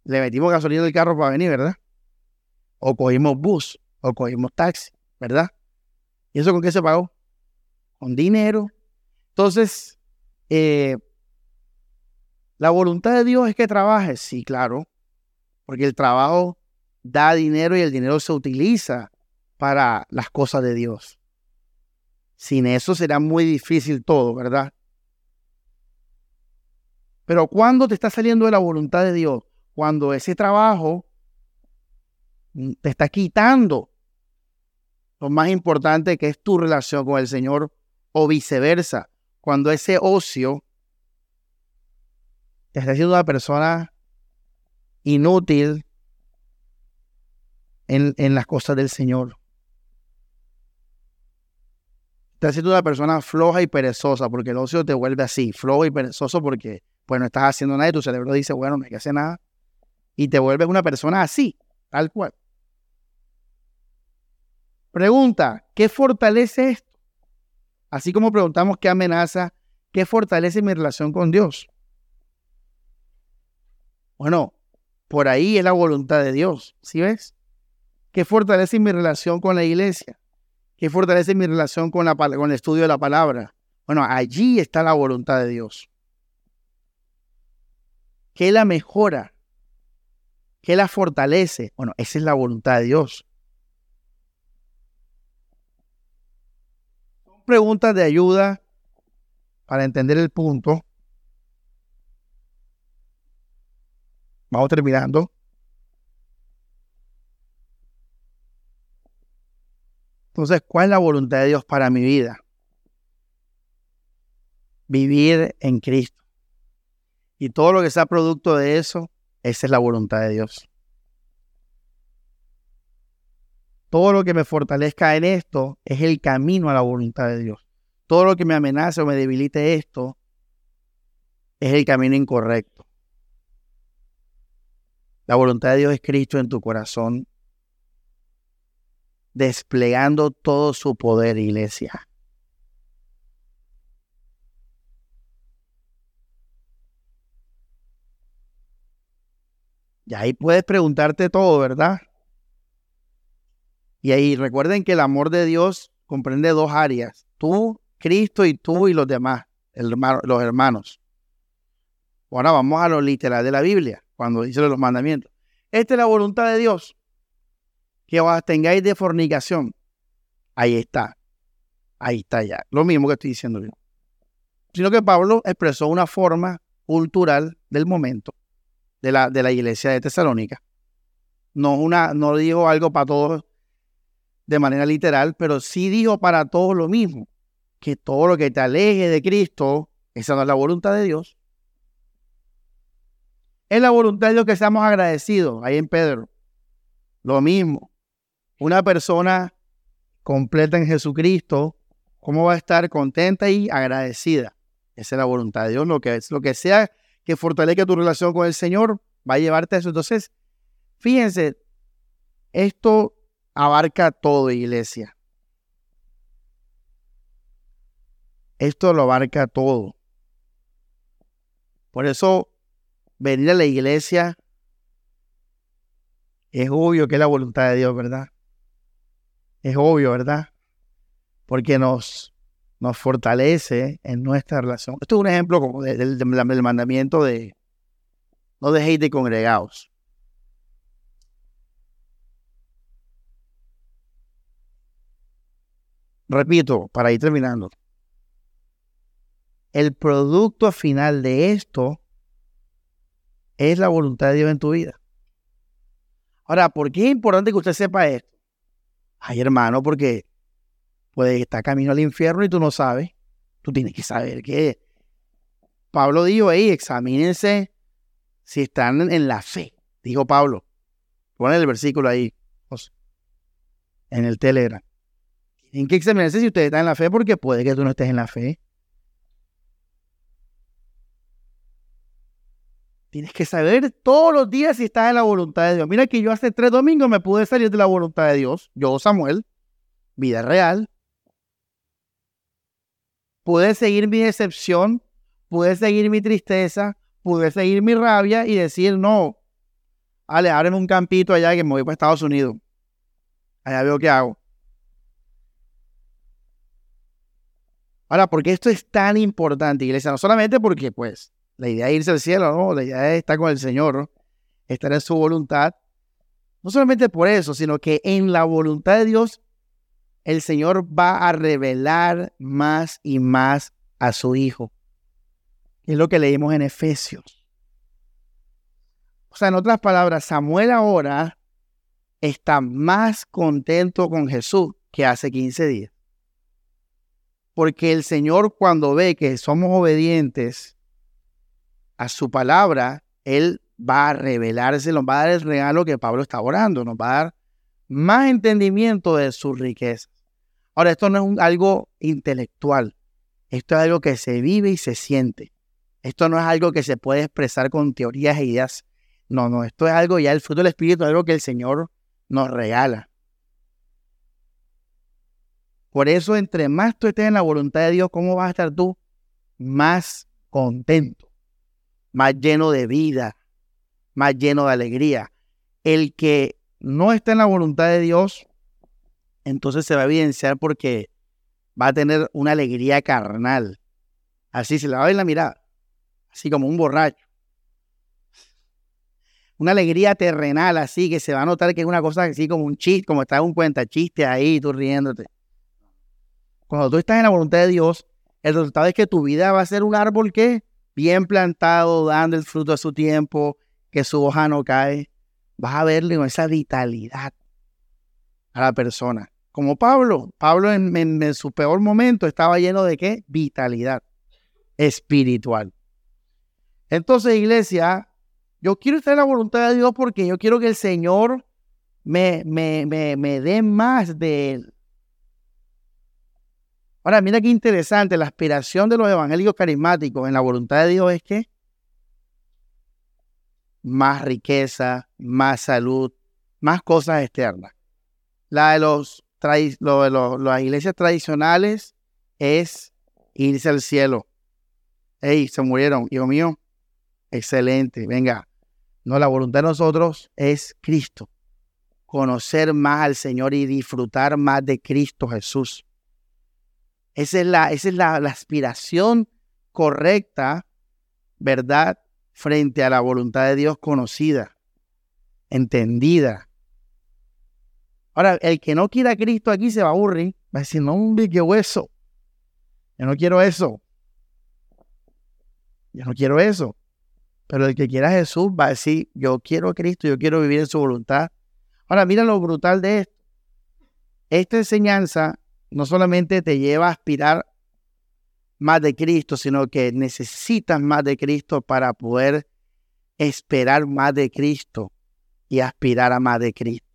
le metimos gasolina del carro para venir, ¿verdad? O cogimos bus, o cogimos taxi, ¿verdad? ¿Y eso con qué se pagó? Con dinero. Entonces, eh, la voluntad de Dios es que trabajes, sí, claro, porque el trabajo da dinero y el dinero se utiliza para las cosas de Dios. Sin eso será muy difícil todo, ¿verdad? Pero cuando te está saliendo de la voluntad de Dios, cuando ese trabajo te está quitando lo más importante que es tu relación con el Señor o viceversa, cuando ese ocio te está haciendo una persona inútil en, las cosas del Señor. Te haciendo una persona floja y perezosa, porque el ocio te vuelve así, flojo y perezoso porque pues no estás haciendo nada y tu cerebro dice, bueno, no hay que hacer nada. Y te vuelves una persona así, tal cual. Pregunta, ¿qué fortalece esto? Así como preguntamos qué amenaza, ¿qué fortalece mi relación con Dios? Bueno, por ahí es la voluntad de Dios, ¿sí ves? ¿Qué fortalece mi relación con la iglesia? ¿Qué fortalece mi relación con, la, con el estudio de la palabra? Bueno, allí está la voluntad de Dios. ¿Qué la mejora? ¿Qué la fortalece? Bueno, esa es la voluntad de Dios. Son preguntas de ayuda para entender el punto. Vamos terminando. Entonces, ¿cuál es la voluntad de Dios para mi vida? Vivir en Cristo. Y todo lo que sea producto de eso, esa es la voluntad de Dios. Todo lo que me fortalezca en esto es el camino a la voluntad de Dios. Todo lo que me amenace o me debilite esto es el camino incorrecto. La voluntad de Dios es Cristo en tu corazón desplegando todo su poder, iglesia. Y ahí puedes preguntarte todo, ¿verdad? Y ahí recuerden que el amor de Dios comprende dos áreas, tú, Cristo y tú y los demás, los hermanos. Ahora vamos a lo literal de la Biblia, cuando dice los mandamientos. Esta es la voluntad de Dios, que os tengáis de fornicación. Ahí está. Ahí está ya. Lo mismo que estoy diciendo yo. Sino que Pablo expresó una forma cultural del momento de la, de la iglesia de Tesalónica. No, una, no dijo algo para todos de manera literal, pero sí dijo para todos lo mismo. Que todo lo que te aleje de Cristo, esa no es la voluntad de Dios. Es la voluntad de Dios que seamos agradecidos, ahí en Pedro. Lo mismo una persona completa en Jesucristo, ¿cómo va a estar contenta y agradecida? Esa es la voluntad de Dios. Lo que, lo que sea que fortalezca tu relación con el Señor va a llevarte a eso. Entonces, fíjense, esto abarca todo, iglesia. Esto lo abarca todo. Por eso, venir a la iglesia es obvio que es la voluntad de Dios, ¿verdad? Es obvio, ¿verdad? Porque nos, nos fortalece en nuestra relación. Esto es un ejemplo como del, mandamiento de no dejéis de congregados. Repito, para ir terminando. El producto final de esto es la voluntad de Dios en tu vida. Ahora, ¿por qué es importante que usted sepa esto? Ay, hermano, porque puede estar camino al infierno y tú no sabes. Tú tienes que saber que Pablo dijo, ahí, examínense si están en la fe, dijo Pablo. Pon el versículo ahí, en el Telegram. Tienen que examinarse si ustedes están en la fe porque puede que tú no estés en la fe. Tienes que saber todos los días si estás en la voluntad de Dios. Mira que yo hace tres domingos me pude salir de la voluntad de Dios. Yo, Samuel, vida real. Pude seguir mi decepción, pude seguir mi tristeza, pude seguir mi rabia y decir, no, Ale, ábreme un campito allá que me voy para Estados Unidos. Allá veo qué hago. Ahora, ¿por qué esto es tan importante, iglesia? No solamente porque, pues, la idea es irse al cielo, ¿no? La idea es estar con el Señor, estar en su voluntad. No solamente por eso, sino que en la voluntad de Dios, el Señor va a revelar más y más a su Hijo. Es lo que leímos en Efesios. O sea, en otras palabras, Samuel ahora está más contento con Jesús que hace 15 días. Porque el Señor cuando ve que somos obedientes, a su palabra, Él va a revelarse, nos va a dar el regalo que Pablo está orando, nos va a dar más entendimiento de su riqueza. Ahora, esto no es algo intelectual, esto es algo que se vive y se siente. Esto no es algo que se puede expresar con teorías e ideas. No, no, esto es algo ya el fruto del Espíritu, algo que el Señor nos regala. Por eso, entre más tú estés en la voluntad de Dios, ¿cómo vas a estar tú? Más contento más lleno de vida, más lleno de alegría. El que no está en la voluntad de Dios, entonces se va a evidenciar porque va a tener una alegría carnal. Así se le va a ver la mirada, así como un borracho. Una alegría terrenal, así que se va a notar que es una cosa así como un chiste, como está un cuenta chiste ahí, tú riéndote. Cuando tú estás en la voluntad de Dios, el resultado es que tu vida va a ser un árbol que bien plantado, dando el fruto a su tiempo, que su hoja no cae. Vas a verle con esa vitalidad a la persona. Como Pablo. Pablo en, su peor momento estaba lleno de qué? Vitalidad espiritual. Entonces, iglesia, yo quiero estar en la voluntad de Dios porque yo quiero que el Señor me, me, me, me dé más de Él. Ahora, mira qué interesante, la aspiración de los evangélicos carismáticos en la voluntad de Dios es que más riqueza, más salud, más cosas externas. La de los, las iglesias tradicionales es irse al cielo. Ey, se murieron, hijo mío. Excelente, venga. No, la voluntad de nosotros es Cristo. Conocer más al Señor y disfrutar más de Cristo Jesús. Esa es la, esa es la, aspiración correcta, ¿verdad? Frente a la voluntad de Dios conocida, entendida. Ahora, el que no quiera a Cristo aquí se va a aburrir. Va a decir, no, hombre, qué hueso. Yo no quiero eso. Yo no quiero eso. Pero el que quiera a Jesús va a decir, yo quiero a Cristo, yo quiero vivir en su voluntad. Ahora, mira lo brutal de esto. Esta enseñanza no solamente te lleva a aspirar más de Cristo, sino que necesitas más de Cristo para poder esperar más de Cristo y aspirar a más de Cristo.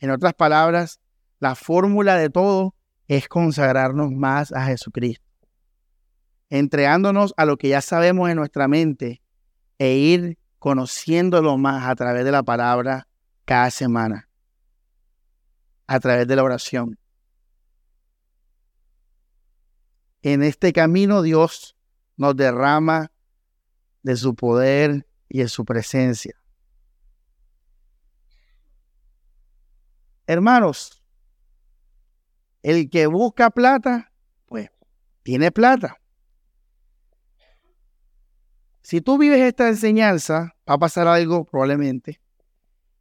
En otras palabras, la fórmula de todo es consagrarnos más a Jesucristo, entregándonos a lo que ya sabemos en nuestra mente e ir conociéndolo más a través de la palabra cada semana, a través de la oración. En este camino Dios nos derrama de su poder y de su presencia. Hermanos, el que busca plata, pues tiene plata. Si tú vives esta enseñanza, va a pasar algo probablemente.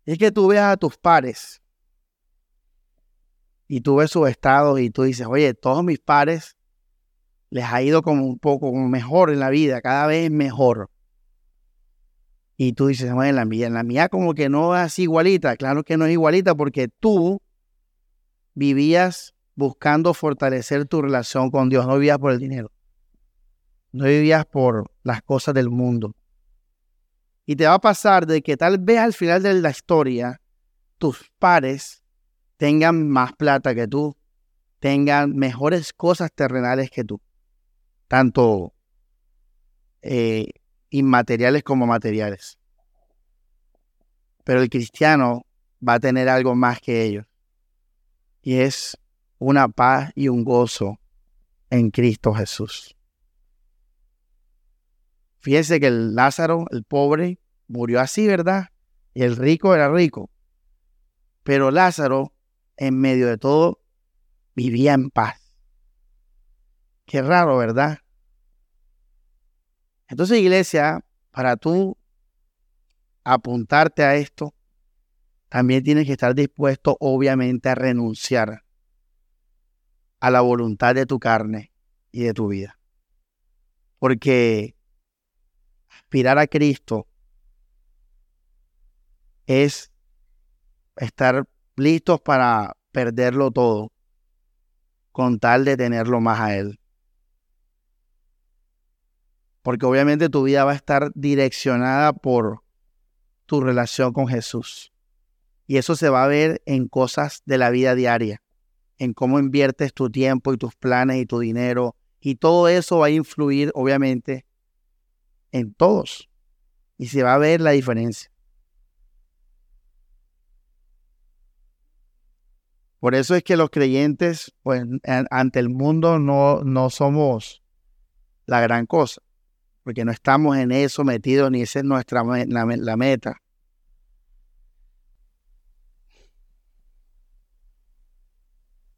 Es que tú veas a tus pares y tú ves su estado y tú dices, oye, todos mis pares les ha ido como un poco mejor en la vida, cada vez mejor. Y tú dices, bueno, en la mía, en la mía como que no es igualita. Claro que no es igualita porque tú vivías buscando fortalecer tu relación con Dios, no vivías por el dinero. No vivías por las cosas del mundo. Y te va a pasar de que tal vez al final de la historia tus pares tengan más plata que tú, tengan mejores cosas terrenales que tú tanto eh, inmateriales como materiales. Pero el cristiano va a tener algo más que ellos. Y es una paz y un gozo en Cristo Jesús. Fíjense que el Lázaro, el pobre, murió así, ¿verdad? Y el rico era rico. Pero Lázaro, en medio de todo, vivía en paz. Qué raro, ¿verdad? Entonces, iglesia, para tú apuntarte a esto, también tienes que estar dispuesto, obviamente, a renunciar a la voluntad de tu carne y de tu vida. Porque aspirar a Cristo es estar listos para perderlo todo con tal de tenerlo más a Él porque obviamente tu vida va a estar direccionada por tu relación con Jesús. Y eso se va a ver en cosas de la vida diaria, en cómo inviertes tu tiempo y tus planes y tu dinero. Y todo eso va a influir, obviamente, en todos. Y se va a ver la diferencia. Por eso es que los creyentes, pues, ante el mundo no, no somos la gran cosa porque no estamos en eso metidos ni esa es nuestra la, meta.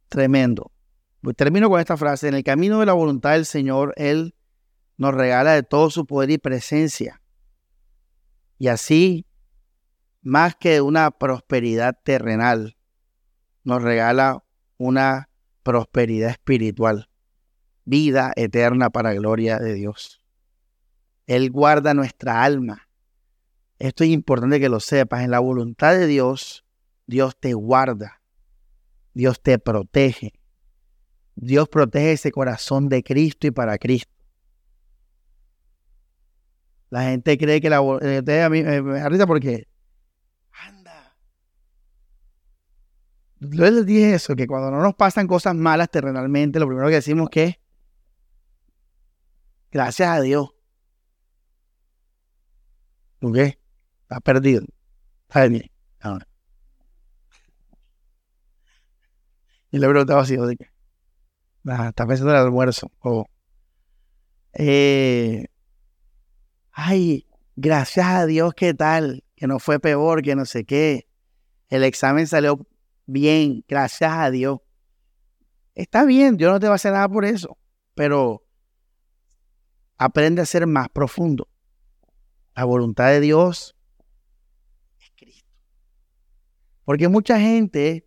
tremendo. Pues termino con esta frase. En el camino de la voluntad del Señor, Él nos regala de todo su poder y presencia. Y así, más que una prosperidad terrenal, nos regala una prosperidad espiritual, vida eterna para gloria de Dios. Él guarda nuestra alma. Esto es importante que lo sepas. En la voluntad de Dios, Dios te guarda. Dios te protege. Dios protege ese corazón de Cristo y para Cristo. La gente cree que la eh, a mí me da porque anda. Yo les dije eso, que cuando no nos pasan cosas malas terrenalmente, lo primero que decimos es que gracias a Dios. ¿Tú qué? Está perdido. Está bien. Y le preguntaba así, ¿de qué? está pensando en el almuerzo. eh, ay, gracias a Dios, ¿qué tal? Que no fue peor, que no sé qué. El examen salió bien, gracias a Dios. Está bien, Dios no te va a hacer nada por eso, pero aprende a ser más profundo. La voluntad de Dios es Cristo. Porque mucha gente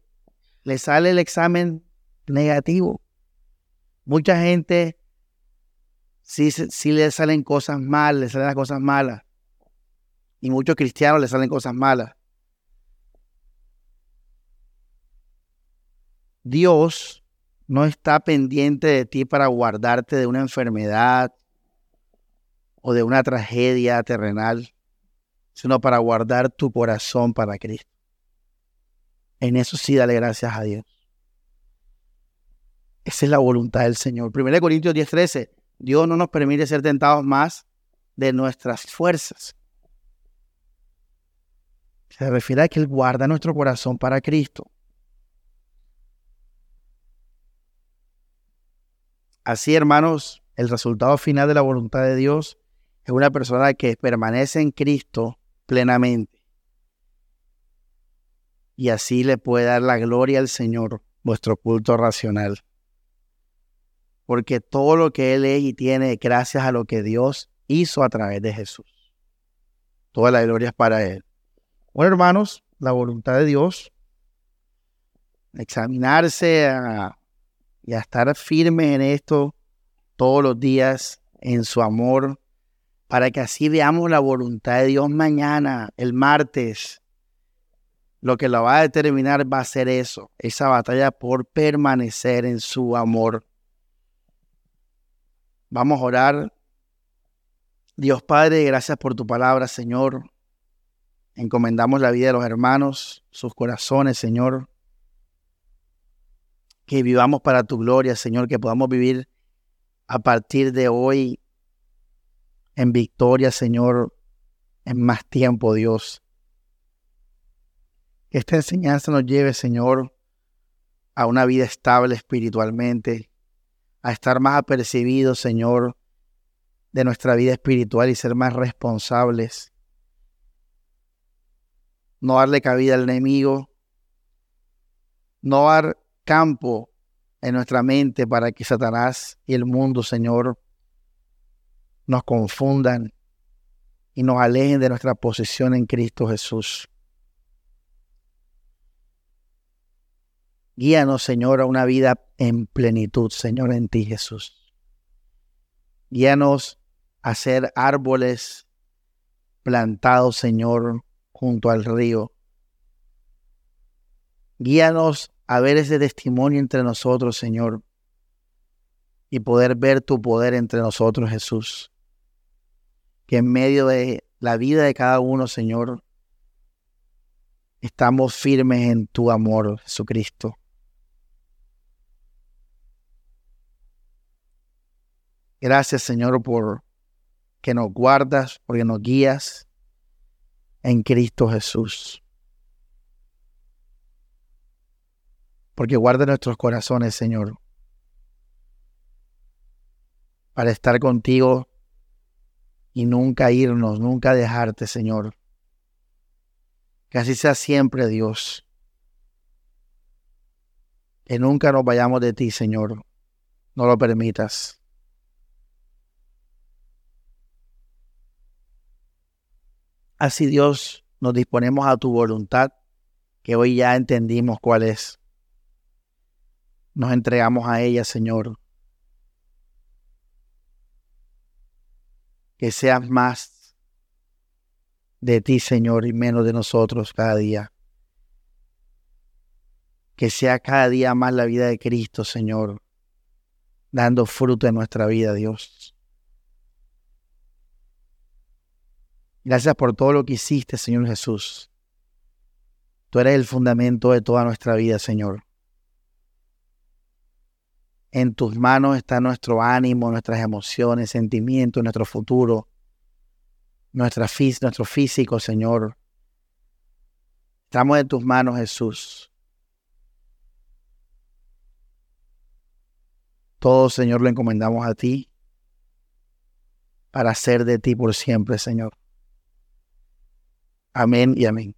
le sale el examen negativo. Mucha gente sí, le salen cosas malas, le salen las cosas malas. Y muchos cristianos le salen cosas malas. Dios no está pendiente de ti para guardarte de una enfermedad o de una tragedia terrenal, sino para guardar tu corazón para Cristo. En eso sí dale gracias a Dios. Esa es la voluntad del Señor. 1 Corintios 10:13 Dios no nos permite ser tentados más de nuestras fuerzas. Se refiere a que Él guarda nuestro corazón para Cristo. Así, hermanos, el resultado final de la voluntad de Dios es una persona que permanece en Cristo plenamente. Y así le puede dar la gloria al Señor, vuestro culto racional porque todo lo que Él es y tiene gracias a lo que Dios hizo a través de Jesús. Toda la gloria es para Él. Bueno, hermanos, la voluntad de Dios, examinarse y a estar firme en esto todos los días en su amor, para que así veamos la voluntad de Dios mañana, el martes. Lo que lo va a determinar va a ser eso, esa batalla por permanecer en su amor. Vamos a orar. Dios Padre, gracias por tu palabra, Señor. Encomendamos la vida de los hermanos, sus corazones, Señor. Que vivamos para tu gloria, Señor, que podamos vivir a partir de hoy en victoria, Señor, en más tiempo, Dios. Que esta enseñanza nos lleve, Señor, a una vida estable espiritualmente, a estar más apercibidos, Señor, de nuestra vida espiritual y ser más responsables. No darle cabida al enemigo. No dar campo en nuestra mente para que Satanás y el mundo, Señor, nos confundan y nos alejen de nuestra posición en Cristo Jesús. Guíanos, Señor, a una vida en plenitud, Señor, en ti, Jesús. Guíanos a ser árboles plantados, Señor, junto al río. Guíanos a ver ese testimonio entre nosotros, Señor, y poder ver tu poder entre nosotros, Jesús. Que en medio de la vida de cada uno, Señor, estamos firmes en tu amor, Jesucristo. Gracias, Señor, por que nos guardas, porque nos guías en Cristo Jesús. Porque guarda nuestros corazones, Señor, para estar contigo y nunca irnos, nunca dejarte, Señor. Que así sea siempre, Dios. Que nunca nos vayamos de ti, Señor. No lo permitas. Así Dios, nos disponemos a tu voluntad, que hoy ya entendimos cuál es. Nos entregamos a ella, Señor. Que seas más de ti, Señor, y menos de nosotros cada día. Que sea cada día más la vida de Cristo, Señor, dando fruto en nuestra vida, Dios. Gracias por todo lo que hiciste, Señor Jesús. Tú eres el fundamento de toda nuestra vida, Señor. En tus manos está nuestro ánimo, nuestras emociones, sentimientos, nuestro futuro, nuestra, nuestro físico, Señor. Estamos en tus manos, Jesús. Todo, Señor, lo encomendamos a ti para ser de ti por siempre, Señor. Amén y amén.